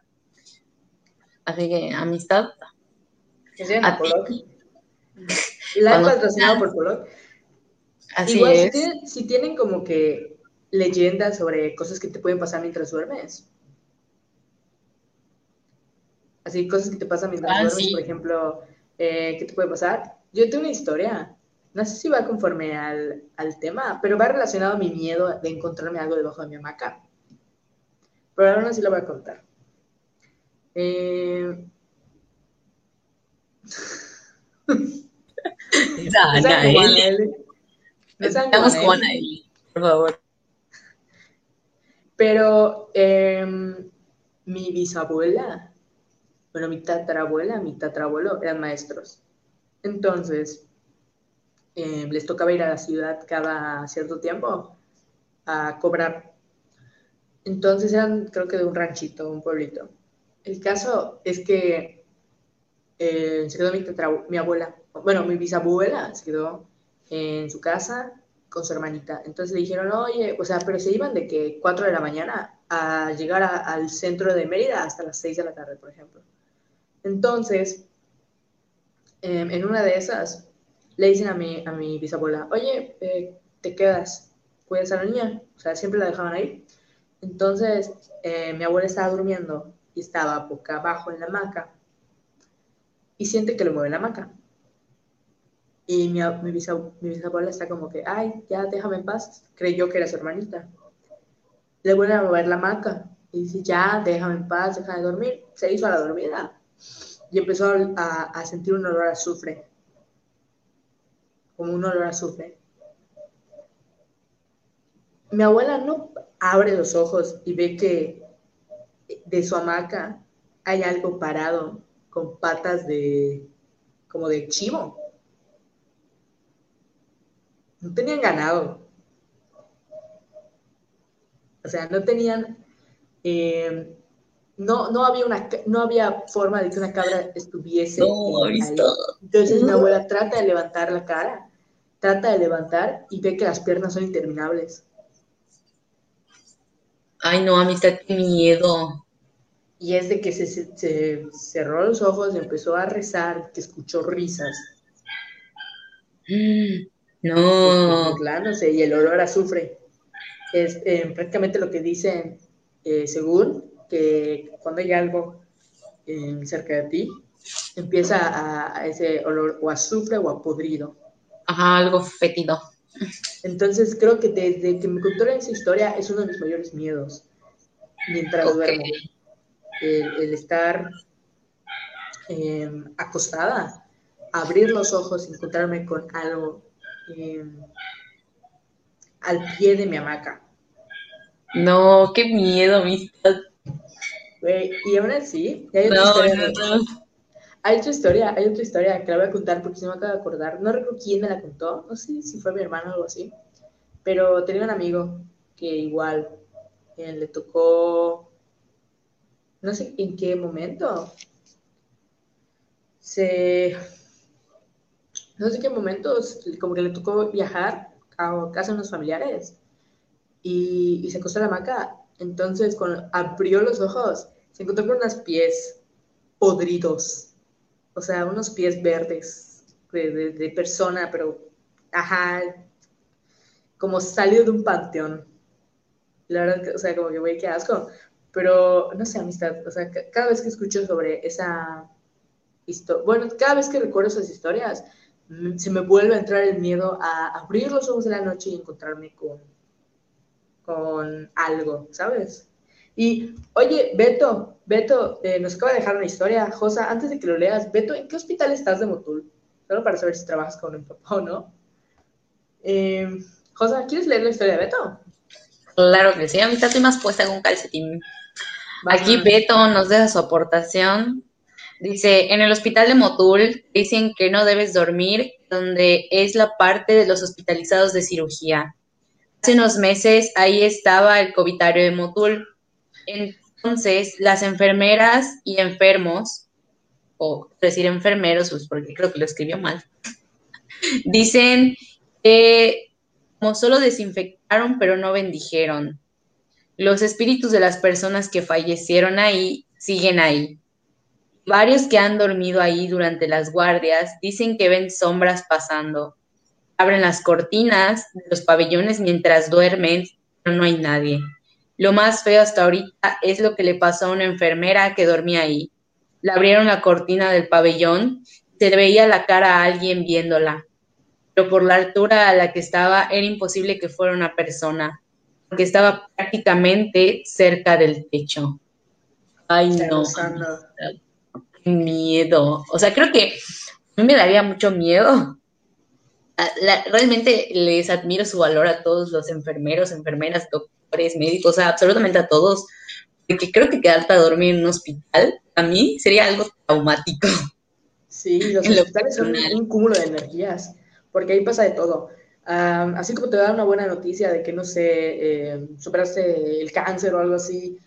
[SPEAKER 2] Así que, amistad.
[SPEAKER 1] A ti. La he patrocinado por Pollock. Así Igual, es. Si tienen, como que leyendas sobre cosas que te pueden pasar mientras duermes. Así, cosas que te pasan mientras ah, duermes, por ejemplo, eh, ¿qué te puede pasar? Yo tengo una historia no sé si va conforme al, tema, pero va relacionado a mi miedo de encontrarme algo debajo de mi hamaca. Pero ahora sí lo voy a contar. Eh...
[SPEAKER 2] Estamos con él, por favor.
[SPEAKER 1] Pero em, mi bisabuela, bueno, mi tatarabuela, mi tatarabuelo eran maestros. Entonces, eh, les tocaba ir a la ciudad cada cierto tiempo a cobrar. Entonces eran, creo que de un ranchito, un pueblito. El caso es que eh, se quedó mi abuela, bueno, mi bisabuela se quedó en su casa con su hermanita. Entonces le dijeron, oye, o sea, pero se iban de que 4 de la mañana a llegar al centro de Mérida hasta las 6 de la tarde, por ejemplo. Entonces, em, en una de esas, le dicen a mi, a mi bisabuela, oye, eh, te quedas, cuidas a la niña, o sea, siempre la dejaban ahí. Entonces, eh, mi abuela estaba durmiendo y estaba boca abajo en la hamaca y siente que le mueve la hamaca. Y mi, mi, bisabuela está como que, ay, ya déjame en paz. Creyó que era su hermanita. Le vuelve a mover la hamaca y dice, ya, déjame en paz, déjame dormir. Se hizo a la dormida y empezó a, a sentir un olor a azufre como un olor a azufre. Mi abuela no abre los ojos y ve que de su hamaca hay algo parado con patas de como de chivo. No tenían ganado. O sea, no tenían eh, no, no, había una, no había forma de que una cabra estuviese. No, visto. Entonces mi abuela trata de levantar la cara trata de levantar y ve que las piernas son interminables.
[SPEAKER 2] Ay, no, amistad, qué miedo.
[SPEAKER 1] Y es de que se, cerró los ojos y empezó a rezar, que escuchó risas.
[SPEAKER 2] No.
[SPEAKER 1] y el olor a azufre. Es eh, prácticamente lo que dicen, eh, según que cuando hay algo eh, cerca de ti, empieza a, a, ese olor o a azufre o a podrido.
[SPEAKER 2] Ajá, algo fétido.
[SPEAKER 1] Entonces creo que desde que me contaron esa historia es uno de mis mayores miedos mientras duermo. El, estar acostada, abrir los ojos encontrarme con algo em, al pie de mi hamaca.
[SPEAKER 2] No, qué miedo, amistad.
[SPEAKER 1] y aún así, no, no, no. Hay otra historia, hay otra historia que la voy a contar porque se me acaba de acordar. No recuerdo quién me la contó, no sé si fue mi hermano o algo así. Pero tenía un amigo que igual eh, le tocó, no sé en qué momento, se, no sé qué momento, como que le tocó viajar a casa de unos familiares y, y se acostó en la hamaca. Entonces, cuando abrió los ojos, se encontró con unos pies podridos o sea, unos pies verdes de, persona, pero, ajá, como salió de un panteón. La verdad, o sea, como que, güey, qué asco. Pero, no sé, amistad, o sea, cada vez que escucho sobre esa historia, bueno, cada vez que recuerdo esas historias, se me vuelve a entrar el miedo a abrir los ojos de la noche y encontrarme con, con algo, ¿sabes? Y, oye, Beto, Beto, eh, nos acaba de dejar una historia. Josa, antes de que lo leas, Beto, ¿en qué hospital estás de Motul? Solo para saber si trabajas con un papá o no. Eh, Josa, ¿quieres leer la historia de Beto?
[SPEAKER 2] Claro que sí, ahorita estoy más puesta en un calcetín. Aquí Beto nos deja su aportación. Dice, en el hospital de Motul dicen que no debes dormir, donde es la parte de los hospitalizados de cirugía. Hace unos meses ahí estaba el covitario de Motul. Entonces, las enfermeras y enfermos, o decir enfermeros, pues porque creo que lo escribió mal, dicen que como solo desinfectaron, pero no bendijeron. Los espíritus de las personas que fallecieron ahí siguen ahí. Varios que han dormido ahí durante las guardias dicen que ven sombras pasando. Abren las cortinas de los pabellones mientras duermen, pero no hay nadie. Lo más feo hasta ahorita es lo que le pasó a una enfermera que dormía ahí. Le abrieron la cortina del pabellón, se le veía la cara a alguien viéndola pero por la altura a la que estaba era imposible que fuera una persona, porque estaba prácticamente cerca del techo. Ay, no. Miedo. O sea, creo que a mí me daría mucho miedo. Ah, realmente les admiro su valor a todos los enfermeros, enfermeras, doctores, médicos, o sea, absolutamente a todos. Porque creo que quedarte a dormir en un hospital a mí sería algo traumático.
[SPEAKER 1] Sí, los hospitales son un cúmulo de energías porque ahí pasa de todo. así como te da una buena noticia de que, no sé, eh, superaste el cáncer o algo así,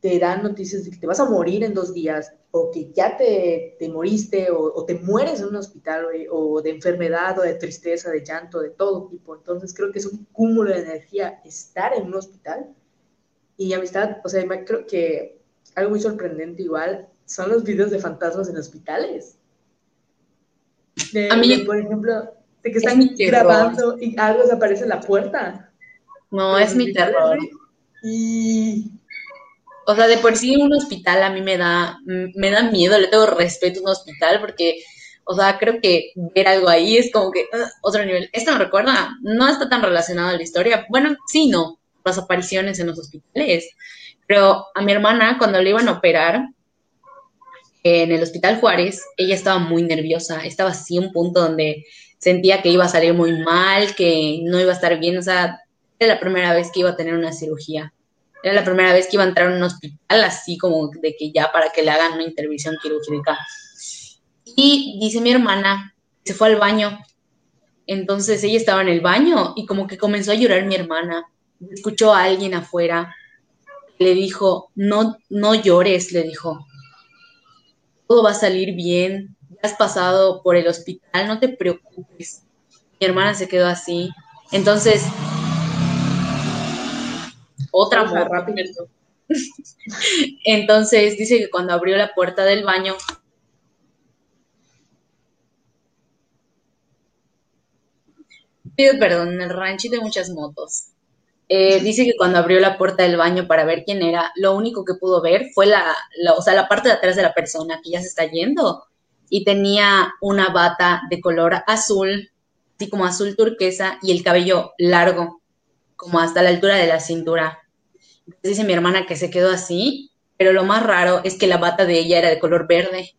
[SPEAKER 1] te dan noticias de que te vas a morir en dos días, o que ya te, te moriste, o, te mueres en un hospital, o de enfermedad, o de tristeza, de llanto, de todo tipo. Entonces creo que es un cúmulo de energía estar en un hospital. Y amistad, o sea, creo que algo muy sorprendente igual son los videos de fantasmas en hospitales. a mí, por ejemplo, de que están grabando y algo se aparece en la puerta.
[SPEAKER 2] No, es mi terror.
[SPEAKER 1] Y...
[SPEAKER 2] O sea, de por sí un hospital a mí me da, me da miedo, le tengo respeto a un hospital porque, o sea, creo que ver algo ahí es como que ah, otro nivel. Esto me recuerda, no está tan relacionado a la historia. Bueno, sí, no, las apariciones en los hospitales. Pero a mi hermana, cuando le iban a operar, en el Hospital Juárez, ella estaba muy nerviosa, estaba así un punto donde sentía que iba a salir muy mal, que no iba a estar bien, o sea, era la primera vez que iba a tener una cirugía. Era la primera vez que iba a entrar en un hospital, así como de que ya para que le hagan una intervención quirúrgica. Y dice mi hermana, se fue al baño. Entonces ella estaba en el baño y como que comenzó a llorar mi hermana. Escuchó a alguien afuera. Le dijo, no, no llores, le dijo. Todo va a salir bien has pasado por el hospital, no te preocupes. Mi hermana se quedó así. Entonces, otra más rápido. Entonces, dice que cuando abrió la puerta del baño, pido perdón, en el ranchito hay muchas motos. Eh, dice que cuando abrió la puerta del baño para ver quién era, lo único que pudo ver fue la, la, o sea, la parte de atrás de la persona que ya se está yendo y tenía una bata de color azul, así como azul turquesa, y el cabello largo, como hasta la altura de la cintura. Dice mi hermana que se quedó así, pero lo más raro es que la bata de ella era de color verde.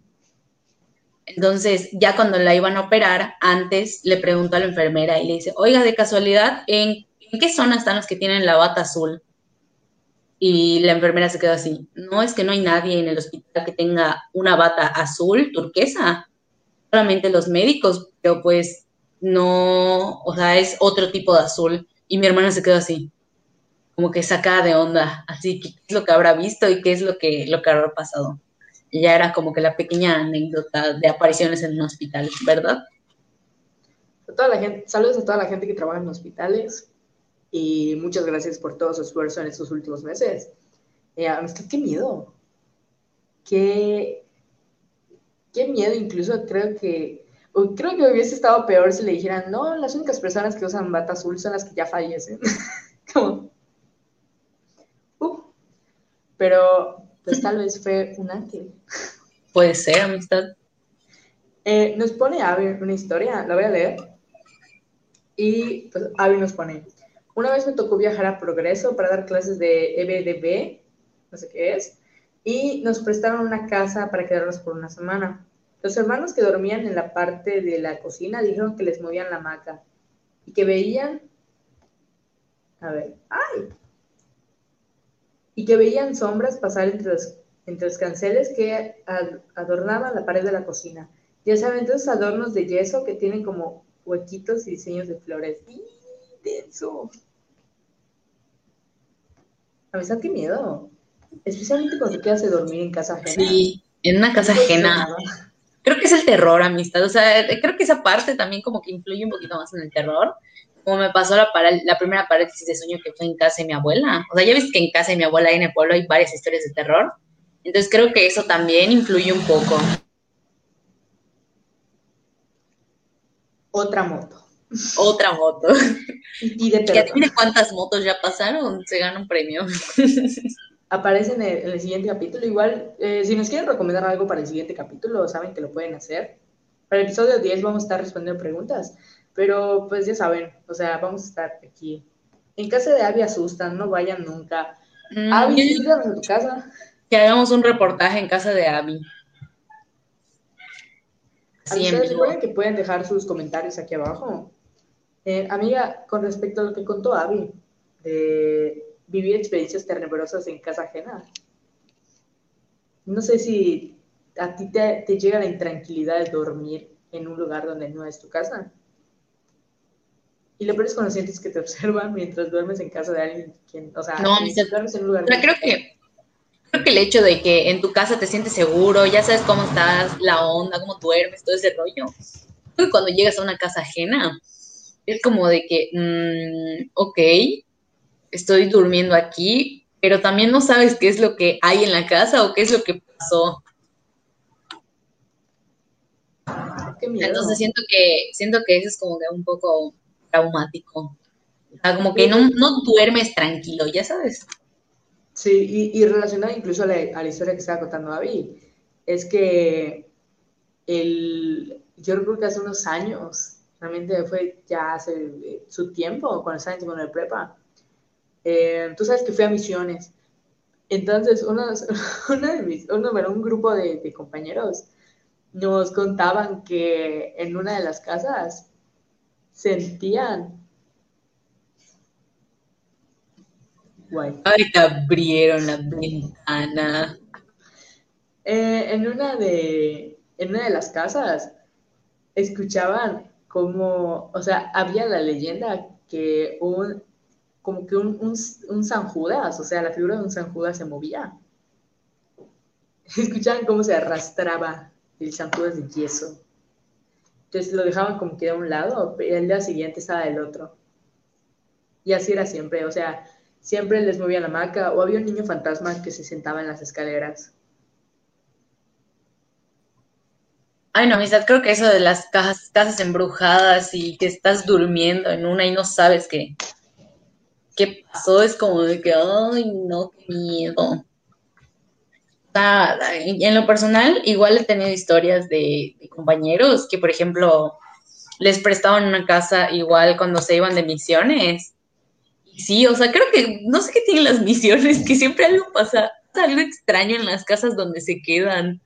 [SPEAKER 2] Entonces, ya cuando la iban a operar, antes le preguntó a la enfermera y le dice, oiga, de casualidad, ¿en, ¿en qué zona están los que tienen la bata azul? Y la enfermera se quedó así, no es que no hay nadie en el hospital que tenga una bata azul, turquesa, solamente los médicos, pero pues no, o sea, es otro tipo de azul. Y mi hermana se quedó así, como que sacada de onda, así, ¿qué es lo que habrá visto y qué es lo que, lo que habrá pasado? Y ya era como que la pequeña anécdota de apariciones en un hospital, ¿verdad?
[SPEAKER 1] toda la gente, saludos a toda la gente que trabaja en hospitales, y muchas gracias por todo su esfuerzo en estos últimos meses. Eh, qué miedo. Qué, qué miedo, incluso creo que creo que hubiese estado peor si le dijeran, no, las únicas personas que usan bata azul son las que ya fallecen. Como, pero pues tal vez fue un ángel.
[SPEAKER 2] Puede ser, amistad.
[SPEAKER 1] Eh, nos pone Avi una historia, la voy a leer. Y pues Avi nos pone, una vez me tocó viajar a Progreso para dar clases de EBDB no sé qué es, y nos prestaron una casa para quedarnos por una semana. Los hermanos que dormían en la parte de la cocina dijeron que les movían la hamaca y que veían, a ver, ¡ay! Y que veían sombras pasar entre los, entre los canceles que adornaban la pared de la cocina. Ya saben, esos adornos de yeso que tienen como huequitos y diseños de flores. ¡Y denso! A mí qué miedo. Especialmente cuando te quedas de dormir en casa ajena.
[SPEAKER 2] Sí, en una casa ajena. Creo que es el terror, amistad. O sea, creo que esa parte también como que influye un poquito más en el terror. Como me pasó la, la primera parálisis de sueño que fue en casa de mi abuela. O sea, ya viste que en casa de mi abuela en el pueblo hay varias historias de terror. Entonces creo que eso también influye un poco.
[SPEAKER 1] Otra moto.
[SPEAKER 2] Otra moto. Y de que adivine cuántas motos ya pasaron, se gana un premio.
[SPEAKER 1] Aparece en el, siguiente capítulo. Igual, eh, si nos quieren recomendar algo para el siguiente capítulo, saben que lo pueden hacer. Para el episodio 10 vamos a estar respondiendo preguntas. Pero pues ya saben, o sea, vamos a estar aquí. En casa de Abby asustan, no vayan nunca. Mm, Abby, a tu casa.
[SPEAKER 2] Que hagamos un reportaje en casa de Abby.
[SPEAKER 1] Siempre. que pueden dejar sus comentarios aquí abajo. Eh, amiga, con respecto a lo que contó Abby, de vivir experiencias tenebrosas en casa ajena, no sé si a ti te, llega la intranquilidad de dormir en un lugar donde no es tu casa. Y lo peor es cuando sientes que te observan mientras duermes en casa de alguien, quien, o sea,
[SPEAKER 2] no, duermes en un lugar. creo que creo que el hecho de que en tu casa te sientes seguro, ya sabes cómo estás, la onda, cómo duermes, todo ese rollo. Cuando llegas a una casa ajena, es como de que, mm, ok, estoy durmiendo aquí, pero también no sabes qué es lo que hay en la casa o qué es lo que pasó. Entonces siento que, siento que eso es como que un poco traumático. O sea, como que no, no duermes tranquilo, ya sabes.
[SPEAKER 1] Sí, y, relacionado incluso a la, historia que estaba contando David, es que el, yo creo que hace unos años, realmente fue ya hace eh, su tiempo, cuando estaba en el prepa, eh, tú sabes que fui a misiones. Entonces, unos, una de mis, uno, bueno, un grupo de, compañeros nos contaban que en una de las casas sentían
[SPEAKER 2] Ay, te abrieron la ventana.
[SPEAKER 1] Eh, en una de en una de las casas escuchaban como, o sea, había la leyenda que un, como que un, un, San Judas, o sea, la figura de un San Judas se movía. Escuchaban cómo se arrastraba el San Judas de yeso. Entonces lo dejaban como que de un lado, y el día siguiente estaba del otro. Y así era siempre, o sea, siempre les movía la hamaca o había un niño fantasma que se sentaba en las escaleras.
[SPEAKER 2] Ay, no, amistad, creo que eso de las casas, embrujadas y que estás durmiendo en una y no sabes qué, qué pasó, es como de que, ay, no, qué miedo. En lo personal, igual he tenido historias de, de, compañeros que, por ejemplo, les prestaban una casa igual cuando se iban de misiones. Sí, o sea, creo que no sé qué tienen las misiones, que siempre algo pasa, algo extraño en las casas donde se quedan.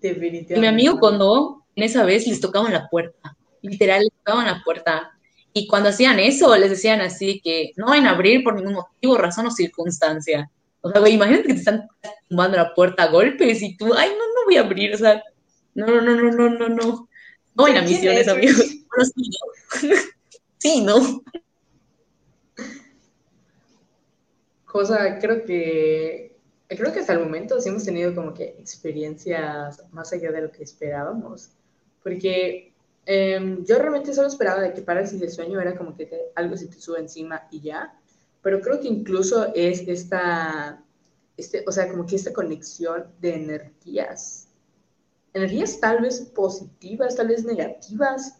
[SPEAKER 1] Definitivamente.
[SPEAKER 2] Y mi amigo cuando en esa vez les tocaban la puerta, literal les tocaban la puerta. Y cuando hacían eso, les decían así que no van a abrir por ningún motivo, razón o circunstancia. O sea, güey, imagínate que te están tumbando la puerta a golpes y tú, ay, no, no voy a abrir, o sea, no, no, no, no, no, no, no. No hay misiones, amigos. sí, ¿no?
[SPEAKER 1] Cosa, creo que creo que hasta el momento sí hemos tenido como que experiencias más allá de lo que esperábamos, porque em, yo realmente solo esperaba de que parálisis de sueño era como que algo se te sube encima y ya, pero creo que incluso es esta, este, o sea, como que esta conexión de energías, energías tal vez positivas, tal vez negativas,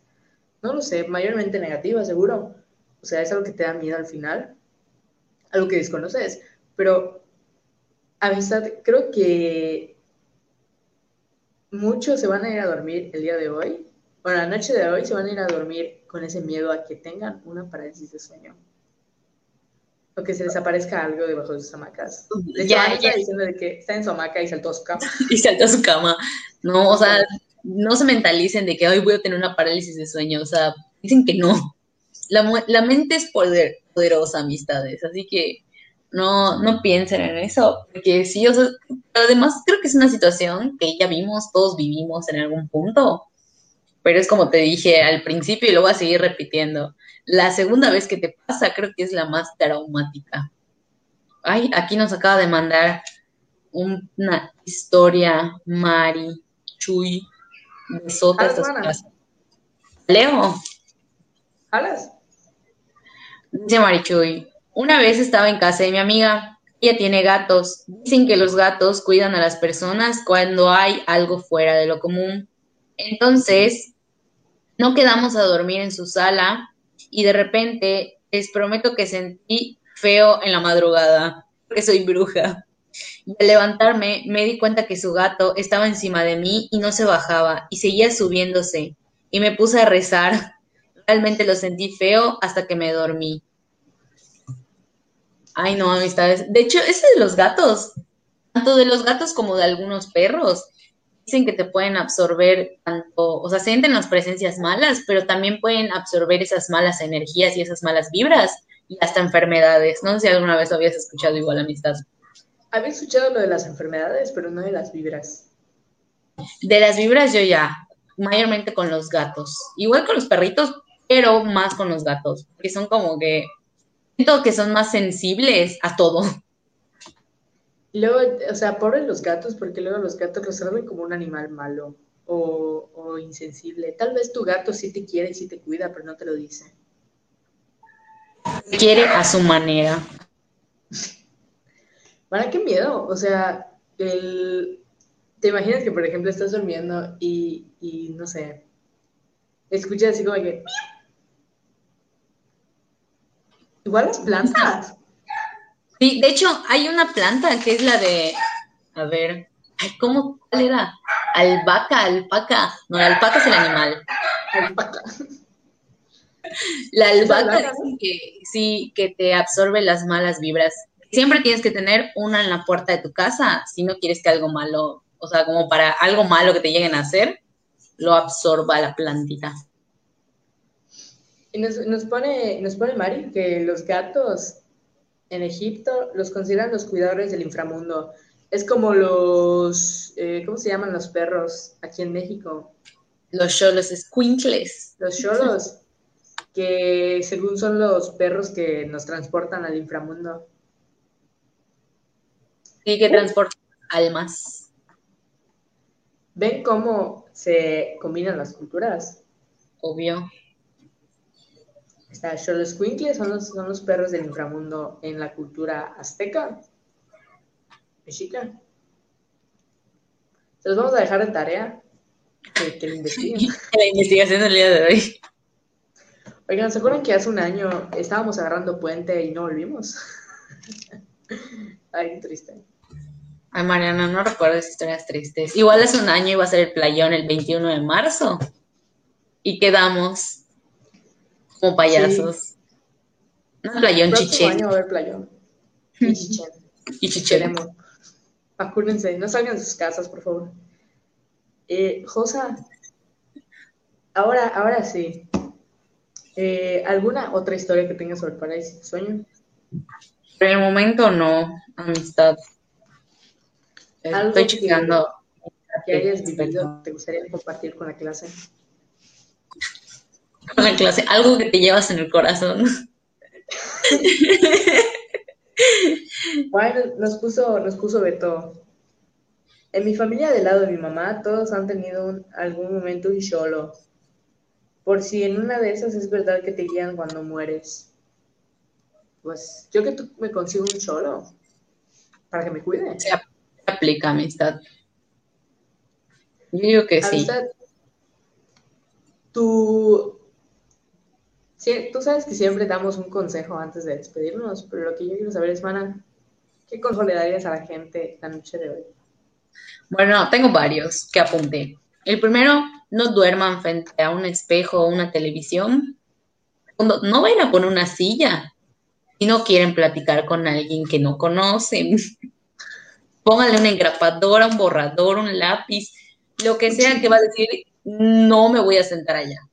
[SPEAKER 1] no lo sé, mayormente negativas seguro, o sea, es algo que te da miedo al final, algo que desconoces, pero Amistad, creo que muchos se van a ir a dormir el día de hoy, bueno, la noche de hoy se van a ir a dormir con ese miedo a que tengan una parálisis de sueño. O que se les aparezca algo debajo de sus hamacas. De hecho, ya, está diciendo de que está en su hamaca y saltó a su cama.
[SPEAKER 2] y saltó a su cama. No, o sea, no se mentalicen de que hoy voy a tener una parálisis de sueño. O sea, dicen que no. La, la mente es poder, poderosa, amistades. Así que no, no piensen en eso, porque sí, o sea, además creo que es una situación que ya vimos, todos vivimos en algún punto, pero es como te dije al principio y lo voy a seguir repitiendo. La segunda vez que te pasa creo que es la más traumática. Ay, aquí nos acaba de mandar una historia Mari, Chuy, besotas Leo.
[SPEAKER 1] ¿Alas?
[SPEAKER 2] Dice Mari Chuy, una vez estaba en casa de mi amiga. Ella tiene gatos. Dicen que los gatos cuidan a las personas cuando hay algo fuera de lo común. Entonces, no quedamos a dormir en su sala y de repente les prometo que sentí feo en la madrugada, porque soy bruja. Y al levantarme me di cuenta que su gato estaba encima de mí y no se bajaba y seguía subiéndose. Y me puse a rezar. Realmente lo sentí feo hasta que me dormí. Ay, no, amistades. De hecho, ese de los gatos, tanto de los gatos como de algunos perros, dicen que te pueden absorber tanto, o sea, sienten las presencias malas, pero también pueden absorber esas malas energías y esas malas vibras y hasta enfermedades. No sé si alguna vez lo habías escuchado igual, amistad.
[SPEAKER 1] Había escuchado lo de las enfermedades, pero no de las vibras.
[SPEAKER 2] De las vibras yo ya, mayormente con los gatos. Igual con los perritos, pero más con los gatos, porque son como que siento que son más sensibles a todo.
[SPEAKER 1] Luego, o sea, pobres los gatos, porque luego los gatos resuelven como un animal malo o, insensible. Tal vez tu gato sí te quiere y sí te cuida, pero no te lo dice.
[SPEAKER 2] Quiere a su manera.
[SPEAKER 1] ¿Para qué miedo? O sea, el... te imaginas que, por ejemplo, estás durmiendo y, y no sé, escuchas así como que Igual las plantas.
[SPEAKER 2] Sí, de hecho, hay una planta que es la de. A ver. Ay, ¿cómo? ¿Cuál era? Albahaca, alpaca. No, la alpaca es el animal. Alpaca. La albahaca que sí, que te absorbe las malas vibras. Siempre tienes que tener una en la puerta de tu casa si no quieres que algo malo, o sea, como para algo malo que te lleguen a hacer, lo absorba la plantita.
[SPEAKER 1] Y nos, pone, nos pone Mari que los gatos en Egipto los consideran los cuidadores del inframundo. Es como los, eh, ¿cómo se llaman los perros aquí en México?
[SPEAKER 2] Los cholos squinkles.
[SPEAKER 1] Los cholos, que según son los perros que nos transportan al inframundo.
[SPEAKER 2] Sí, que transportan almas.
[SPEAKER 1] ¿Ven cómo se combinan las culturas?
[SPEAKER 2] Obvio.
[SPEAKER 1] Está Xoloscuincle, son los, son los perros del inframundo en la cultura azteca, mexica. Se los vamos a dejar de tarea que, que lo investiguen.
[SPEAKER 2] la investigación del día de hoy.
[SPEAKER 1] Oigan, ¿se acuerdan que hace un año estábamos agarrando puente y no volvimos? Ay, triste.
[SPEAKER 2] Ay, Mariana, no recuerdo historias tristes. Igual hace un año iba a ser el playón el 21 de marzo. Y quedamos como payasos. No, playón chichen.
[SPEAKER 1] año va a haber playón. Y chichen.
[SPEAKER 2] y chichen.
[SPEAKER 1] Acuérdense, no salgan de sus casas, por favor. Eh, Josa, ahora, ahora sí. Eh, ¿Alguna otra historia que tengas sobre paraíso sueño?
[SPEAKER 2] En el momento no, amistad. Estoy chequeando.
[SPEAKER 1] Que, que hayas vivido, te gustaría compartir con la clase
[SPEAKER 2] con la clase, algo que te llevas en el corazón.
[SPEAKER 1] Bueno, nos puso, nos puso Beto. En mi familia del lado de mi mamá, todos han tenido algún momento un cholo. Por si en una de esas es verdad que te guían cuando mueres. Pues yo que tú me consigo un cholo para que me cuide.
[SPEAKER 2] Se aplica amistad. Yo digo que sí.
[SPEAKER 1] Tú Sí, tú sabes que siempre damos un consejo antes de despedirnos, pero lo que yo quiero saber es, Mana, ¿qué consejo le darías a la gente la noche de hoy?
[SPEAKER 2] Bueno, tengo varios que apunté. El primero, no duerman frente a un espejo o una televisión. Segundo, no vayan a poner una silla. Si no quieren platicar con alguien que no conocen, pónganle una engrapadora, un borrador, un lápiz, lo que sea que va a decir, no me voy a sentar allá.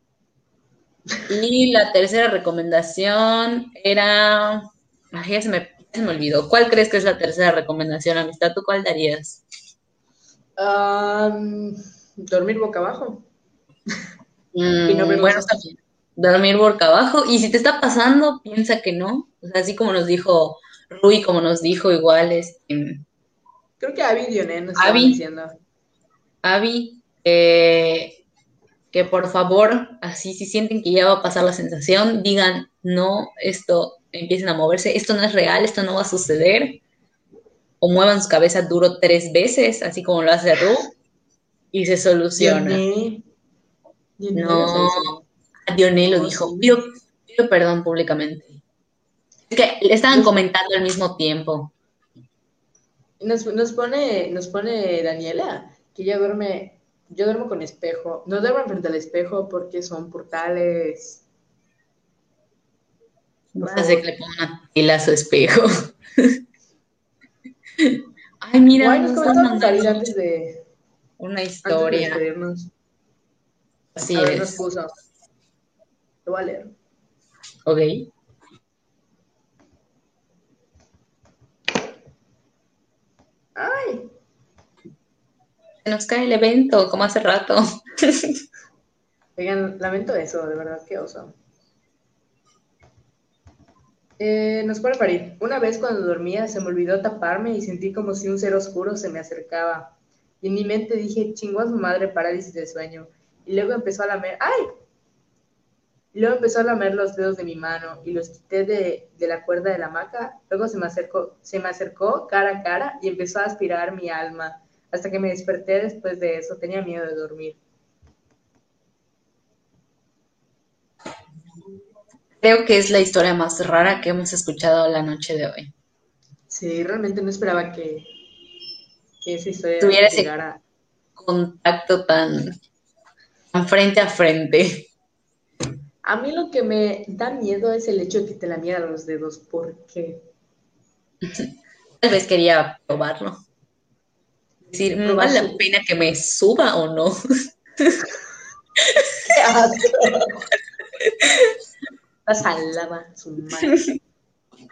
[SPEAKER 2] Y la tercera recomendación era, ay, ya se me, me olvidó. ¿Cuál crees que es la tercera recomendación, amistad? ¿Tú cuál darías?
[SPEAKER 1] dormir boca abajo.
[SPEAKER 2] y no mm, bueno, Dormir boca abajo. Y si te está pasando, piensa que no. O sea, así como nos dijo Rui, como nos dijo igual, este...
[SPEAKER 1] Creo que Avi Dioné nos estaba diciendo.
[SPEAKER 2] Avi, eh, que por favor, así si sienten que ya va a pasar la sensación, digan, no, esto, empiecen a moverse, esto no es real, esto no va a suceder, o muevan su cabeza duro tres veces, así como lo hace Ru, y se soluciona. no, Dioné lo dijo, pido, perdón públicamente. Es que le estaban comentando al mismo tiempo.
[SPEAKER 1] Nos, nos, pone, nos pone Daniela que ella duerme yo duermo con espejo. No duermo frente al espejo porque son portales.
[SPEAKER 2] No sé que le pongan a su espejo. Ay, mira,
[SPEAKER 1] Ay, nos mandando antes de
[SPEAKER 2] una historia.
[SPEAKER 1] Antes de Así a es. Ver, nos puso. Lo voy a leer.
[SPEAKER 2] Ok.
[SPEAKER 1] Ay,
[SPEAKER 2] nos cae el evento, como hace rato.
[SPEAKER 1] Oigan, lamento eso, de verdad, qué oso. Eh, nos pone parir. Una vez cuando dormía se me olvidó taparme y sentí como si un ser oscuro se me acercaba. Y en mi mente dije, chingó a su madre, parálisis de sueño. Y luego empezó a lamer, ¡ay! Luego empezó a lamer los dedos de mi mano y los quité de, de, la cuerda de la hamaca. Luego se me, acercó, se me acercó cara a cara y empezó a aspirar mi alma hasta que me desperté después de eso. Tenía miedo de dormir.
[SPEAKER 2] Creo que es la historia más rara que hemos escuchado la noche de hoy.
[SPEAKER 1] Sí, realmente no esperaba que, que esa historia
[SPEAKER 2] tuviera ese contacto tan, tan frente a frente.
[SPEAKER 1] A mí lo que me da miedo es el hecho de que te la mieran los dedos, porque...
[SPEAKER 2] Tal vez quería probarlo decir, ¿me vale la pena que me suba o no?
[SPEAKER 1] Pasa lava su madre.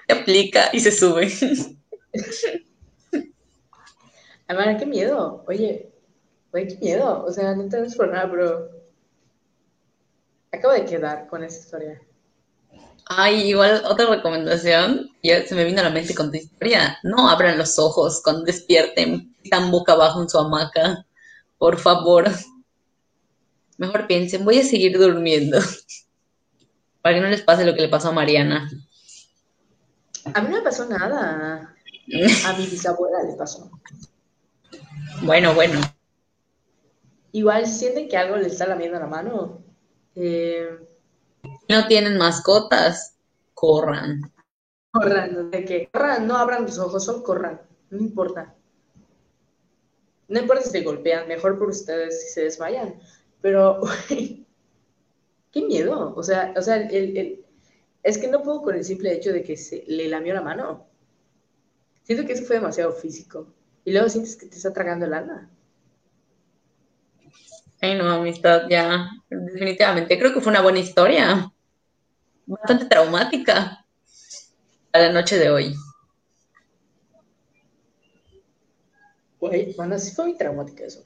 [SPEAKER 1] Se
[SPEAKER 2] aplica y se sube.
[SPEAKER 1] Amara, qué miedo. Oye, oye, qué miedo. O sea, no te por nada, pero acabo de quedar con esa historia.
[SPEAKER 2] Ay, igual otra recomendación, ya se me vino a la mente con tu historia. No abran los ojos cuando despierten, están boca abajo en su hamaca. Por favor. Mejor piensen, voy a seguir durmiendo. Para que no les pase lo que le pasó a Mariana.
[SPEAKER 1] A mí no me pasó nada. A mi bisabuela le pasó.
[SPEAKER 2] Bueno, bueno.
[SPEAKER 1] Igual si sienten que algo les está lamiendo la mano. Eh,
[SPEAKER 2] no tienen mascotas, corran.
[SPEAKER 1] Corran, de que corran, no abran los ojos, solo corran, no importa. No importa si se golpean, mejor por ustedes si se desmayan. Pero, qué miedo. O sea, o sea, el, es que no puedo con el simple hecho de que se le lamió la mano. Siento que eso fue demasiado físico. Y luego sientes que te está tragando el alma.
[SPEAKER 2] Ay, no, amistad, ya. Definitivamente. Creo que fue una buena historia bastante traumática a la noche de hoy.
[SPEAKER 1] Güey, bueno, sí fue muy traumática eso.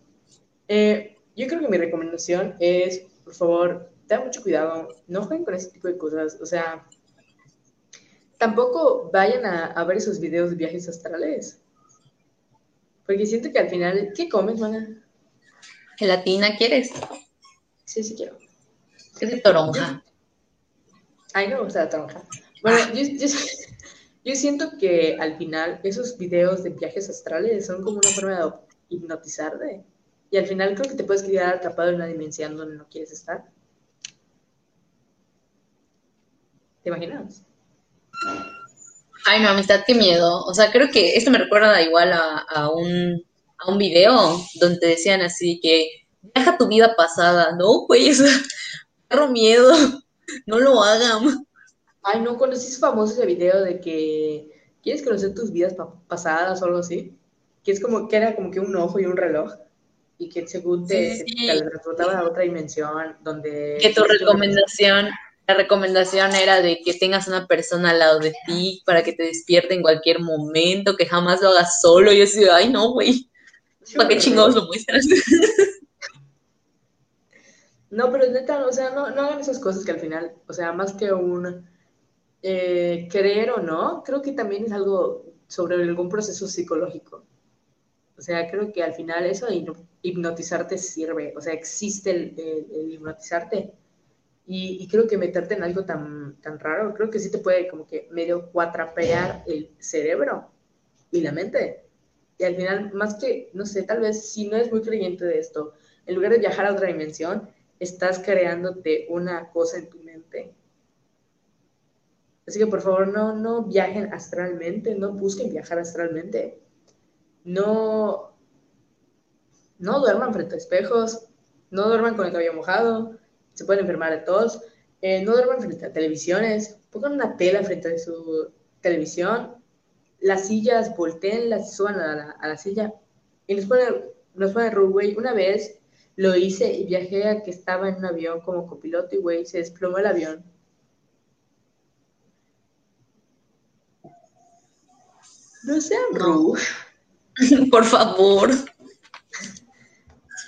[SPEAKER 1] Eh, yo creo que mi recomendación es, por favor, ten mucho cuidado, no jueguen con ese tipo de cosas. O sea, tampoco vayan a, ver esos videos de viajes astrales. Porque siento que al final, ¿qué comes, mana?
[SPEAKER 2] ¿Gelatina quieres?
[SPEAKER 1] Sí, sí quiero.
[SPEAKER 2] Es de toronja.
[SPEAKER 1] Ay, no me gusta la toronja. Bueno, yo, siento que al final esos videos de viajes astrales son como una forma de hipnotizarte. Y al final creo que te puedes quedar atrapado en una dimensión donde no quieres estar. ¿Te imaginas?
[SPEAKER 2] Ay, no, amistad, qué miedo. O sea, creo que esto me recuerda igual a, un, a un video donde decían así que viaja tu vida pasada, ¿no? Pues, perro miedo. No lo hagan.
[SPEAKER 1] Ay, no, conociste famoso ese video de que quieres conocer tus vidas pasadas o algo así. Que es como que era como que un ojo y un reloj. Y que según te, sí, a otra dimensión donde...
[SPEAKER 2] Que tu recomendación, la recomendación era de que tengas una persona al lado de ti para que te despierte en cualquier momento, que jamás lo hagas solo. Y yo así, ay, no, güey. ¿Para qué chingados lo muestras?
[SPEAKER 1] No, pero neta, o sea, no, no hagan esas cosas que al final, o sea, más que un eh, creer o no, creo que también es algo sobre algún proceso psicológico. O sea, creo que al final eso de hipnotizarte sirve, o sea, existe el, hipnotizarte. Y, creo que meterte en algo tan, tan raro, creo que sí te puede como que medio cuatrapear el cerebro y la mente. Y al final, más que, no sé, tal vez si no es muy creyente de esto, en lugar de viajar a otra dimensión, estás creándote una cosa en tu mente Así que por favor no, no viajen astralmente, no busquen viajar astralmente. No, no duerman frente a espejos, no duerman con el cabello mojado, se pueden enfermar de todos. Eh, no duerman frente a televisiones, pongan una tela frente a su televisión, las sillas, volteenlas, suban a la, a la silla y nos ponen, nos ponen güey. Una vez lo hice y viajé a que estaba en un avión como copiloto y, güey, se desplomó el avión No sean no.
[SPEAKER 2] Por favor.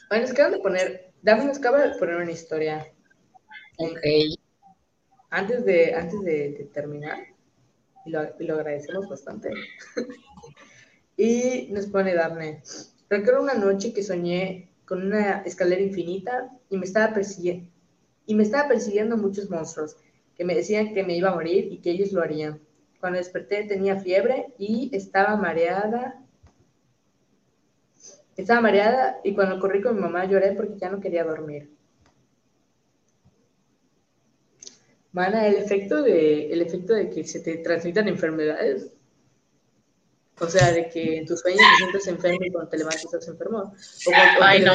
[SPEAKER 1] Bueno, es que de poner, Dame nos acaba de poner una historia.
[SPEAKER 2] Ok.
[SPEAKER 1] Antes de, antes de, terminar, y lo, y lo, agradecemos bastante. y nos pone Daphne. Recuerdo una noche que soñé con una escalera infinita y me estaba persiguiendo y me estaba persiguiendo muchos monstruos que me decían que me iba a morir y que ellos lo harían. Cuando desperté tenía fiebre y estaba mareada. Estaba mareada y cuando corrí con mi mamá lloré porque ya no quería dormir. Mana, el efecto de, el efecto de que se te transmitan enfermedades. O sea, de que en tus sueños te sientes enfermo y cuando te levantas estás enfermo. O
[SPEAKER 2] Ay, no.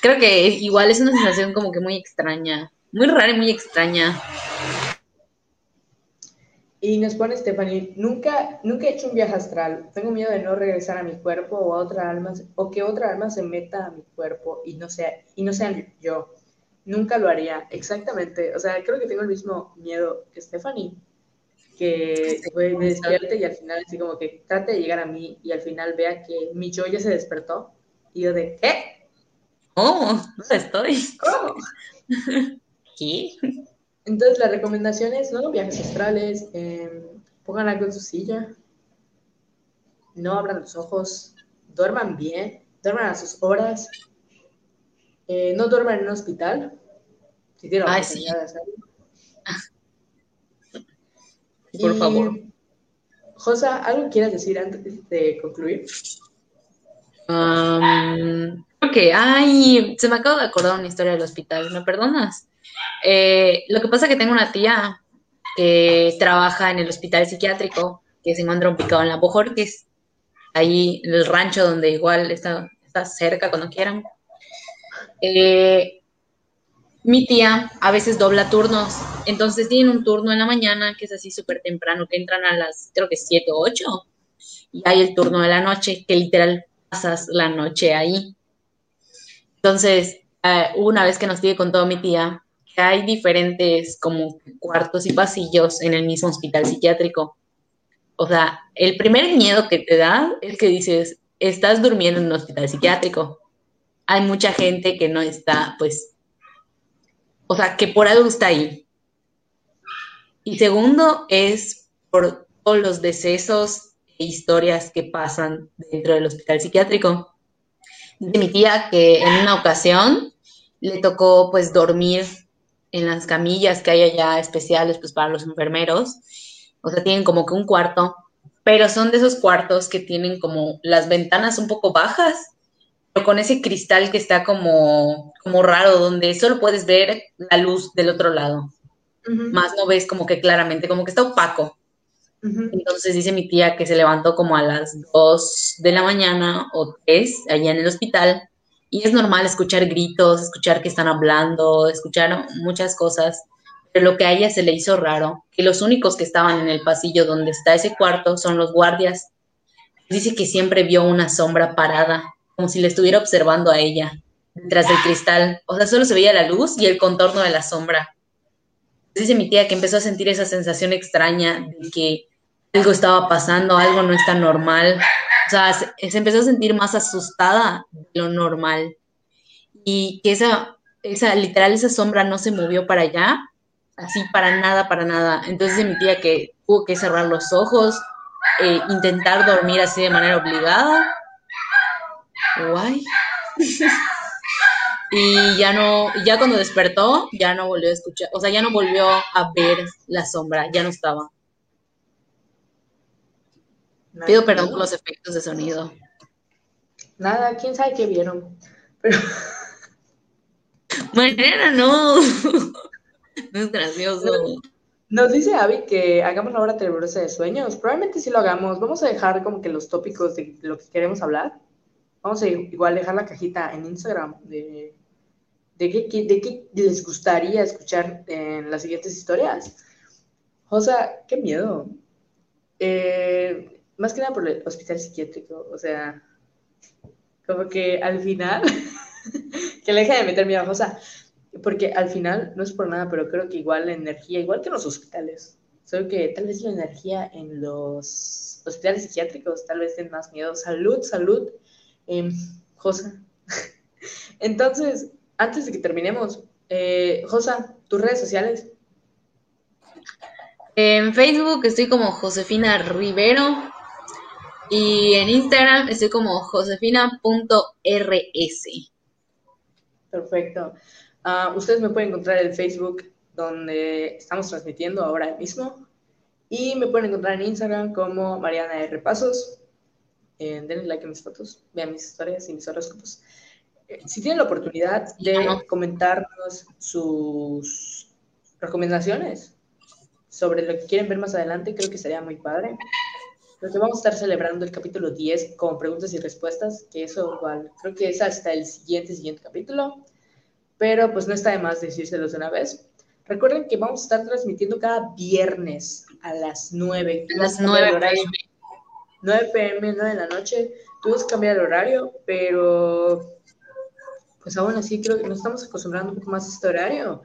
[SPEAKER 2] Creo que igual es una sensación como que muy extraña. Muy rara y muy extraña.
[SPEAKER 1] Y nos pone Stephanie, nunca, nunca he hecho un viaje astral. Tengo miedo de no regresar a mi cuerpo o a otra alma, o que otra alma se meta a mi cuerpo y no sea, y no sea yo. Nunca lo haría. Exactamente. O sea, creo que tengo el mismo miedo que Stephanie. Que me despierte y al final así como que trate de llegar a mí y al final vea que mi yo ya se despertó. Y yo de, ¿qué?
[SPEAKER 2] ¿Cómo? ¿Dónde estoy?
[SPEAKER 1] ¿Cómo?
[SPEAKER 2] ¿Qué?
[SPEAKER 1] Entonces, la recomendación es, no viajes astrales, eh, pongan algo en su silla, no abran los ojos, duerman bien, duerman a sus horas, eh, no duerman en un hospital, si tienen la oportunidad de hacerlo.
[SPEAKER 2] Por favor.
[SPEAKER 1] Josa, ¿algo quieras decir antes de concluir?
[SPEAKER 2] Um, ok, ay, se me acaba de acordar una historia del hospital, ¿me perdonas? Eh, lo que pasa es que tengo una tía que trabaja en el hospital psiquiátrico, que se encuentra ubicado en la Bojorquis, ahí en el rancho donde igual está, cerca cuando quieran. Eh, mi tía a veces dobla turnos, entonces tiene un turno en la mañana que es así súper temprano, que entran a las, creo que 7 o 8, y hay el turno de la noche, que literal pasas la noche ahí. Entonces, eh, una vez que nos con contado mi tía hay diferentes como cuartos y pasillos en el mismo hospital psiquiátrico. O sea, el primer miedo que te da es que dices, estás durmiendo en un hospital psiquiátrico. Hay mucha gente que no está, pues, o sea, que por algo está ahí. Y segundo es por todos los decesos e historias que pasan dentro del hospital psiquiátrico. De mi tía que en una ocasión le tocó pues dormir en las camillas que hay allá especiales pues para los enfermeros. O sea, tienen como que un cuarto, pero son de esos cuartos que tienen como las ventanas un poco bajas, pero con ese cristal que está como, como raro, donde solo puedes ver la luz del otro lado. Más no ves como que claramente, como que está opaco. Entonces dice mi tía que se levantó como a las 2 de la mañana o 3 allá en el hospital y es normal escuchar gritos, escuchar que están hablando, escuchar muchas cosas, Pero lo que a ella se le hizo raro, que los únicos que estaban en el pasillo donde está ese cuarto son los guardias. Dice que siempre vio una sombra parada, como si le estuviera observando a ella, detrás del cristal. O sea, solo se veía la luz y el contorno de la sombra. Dice mi tía que empezó a sentir esa sensación extraña de que algo estaba pasando, algo no está normal. O sea, se, empezó a sentir más asustada de lo normal. Y que esa, esa, literal, esa sombra no se movió para allá, así para nada, para nada. Entonces mi tía que tuvo que cerrar los ojos, eh, intentar dormir así de manera obligada. Guay. y ya no, ya cuando despertó, ya no volvió a escuchar, o sea, ya no volvió a ver la sombra, ya no estaba. Pido perdón por los efectos de sonido.
[SPEAKER 1] Nada, quién sabe qué vieron. Pero...
[SPEAKER 2] Mañana no. No es gracioso.
[SPEAKER 1] Nos dice Abby que hagamos la hora tenebrosa de sueños. Probablemente sí lo hagamos. Vamos a dejar como que los tópicos de lo que queremos hablar. Vamos a igual dejar la cajita en Instagram de, de, qué, de qué les gustaría escuchar en las siguientes historias. O sea, qué miedo. Eh, más que nada por el hospital psiquiátrico, o sea, como que al final, que le deje de meter miedo, o sea, porque al final, no es por nada, pero creo que igual la energía, igual que en los hospitales, solo que tal vez la energía en los hospitales psiquiátricos tal vez den más miedo. Salud, salud, eh, Josa. Entonces, antes de que terminemos, eh, Josa, tus redes sociales.
[SPEAKER 2] En Facebook estoy como Josefina Rivero, y en Instagram estoy como josefina.rs.
[SPEAKER 1] Perfecto. Uh, ustedes me pueden encontrar en Facebook, donde estamos transmitiendo ahora mismo. Y me pueden encontrar en Instagram como Mariana R. Pasos. Eh, denle like a mis fotos, vean mis historias y mis horóscopos. Eh, si tienen la oportunidad de comentarnos sus recomendaciones sobre lo que quieren ver más adelante, creo que sería muy padre. Porque vamos a estar celebrando el capítulo 10 con preguntas y respuestas, que eso igual, creo que es hasta el siguiente, siguiente capítulo, pero pues no está de más decírselos de una vez. Recuerden que vamos a estar transmitiendo cada viernes a las 9.
[SPEAKER 2] A las 9 horario.
[SPEAKER 1] 9 pm, 9 de la noche. Tuvimos que cambiar el horario, pero pues aún así creo que nos estamos acostumbrando un poco más a este horario.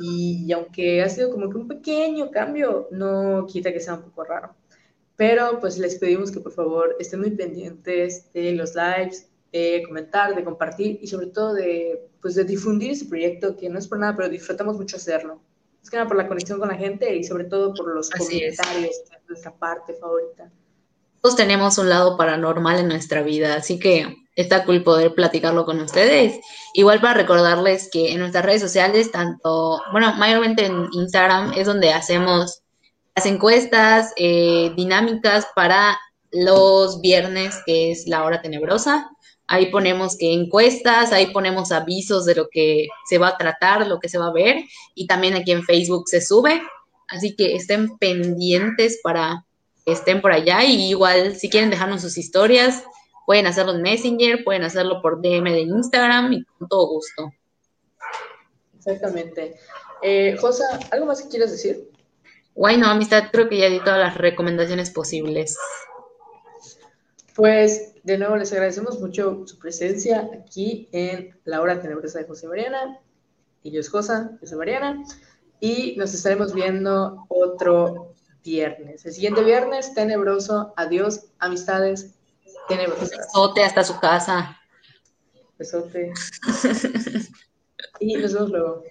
[SPEAKER 1] Y aunque ha sido como que un pequeño cambio, no quita que sea un poco raro. Pero pues les pedimos que por favor estén muy pendientes de los lives, de comentar, de compartir y sobre todo de, pues, de difundir este proyecto que no es por nada, pero disfrutamos mucho hacerlo. Es que nada por la conexión con la gente y sobre todo por los comentarios, que es nuestra parte favorita.
[SPEAKER 2] Todos tenemos un lado paranormal en nuestra vida, así que está cool poder platicarlo con ustedes. Igual para recordarles que en nuestras redes sociales, tanto, bueno, mayormente en Instagram es donde hacemos las encuestas eh, dinámicas para los viernes, que es la hora tenebrosa. Ahí ponemos que encuestas, ahí ponemos avisos de lo que se va a tratar, lo que se va a ver, y también aquí en Facebook se sube. Así que estén pendientes para que estén por allá. Y igual, si quieren dejarnos sus historias, pueden hacerlo en Messenger, pueden hacerlo por DM de Instagram y con todo gusto.
[SPEAKER 1] Exactamente. Eh, Josa, ¿algo más que quieras decir?
[SPEAKER 2] Bueno, amistad, creo que ya di todas las recomendaciones posibles.
[SPEAKER 1] Pues de nuevo les agradecemos mucho su presencia aquí en la hora tenebrosa de José Mariana. Y yo es Josa, yo soy Mariana. Y nos estaremos viendo otro viernes. El siguiente viernes, tenebroso. Adiós, amistades tenebrosas.
[SPEAKER 2] Besote hasta su casa.
[SPEAKER 1] Besote. y nos vemos luego.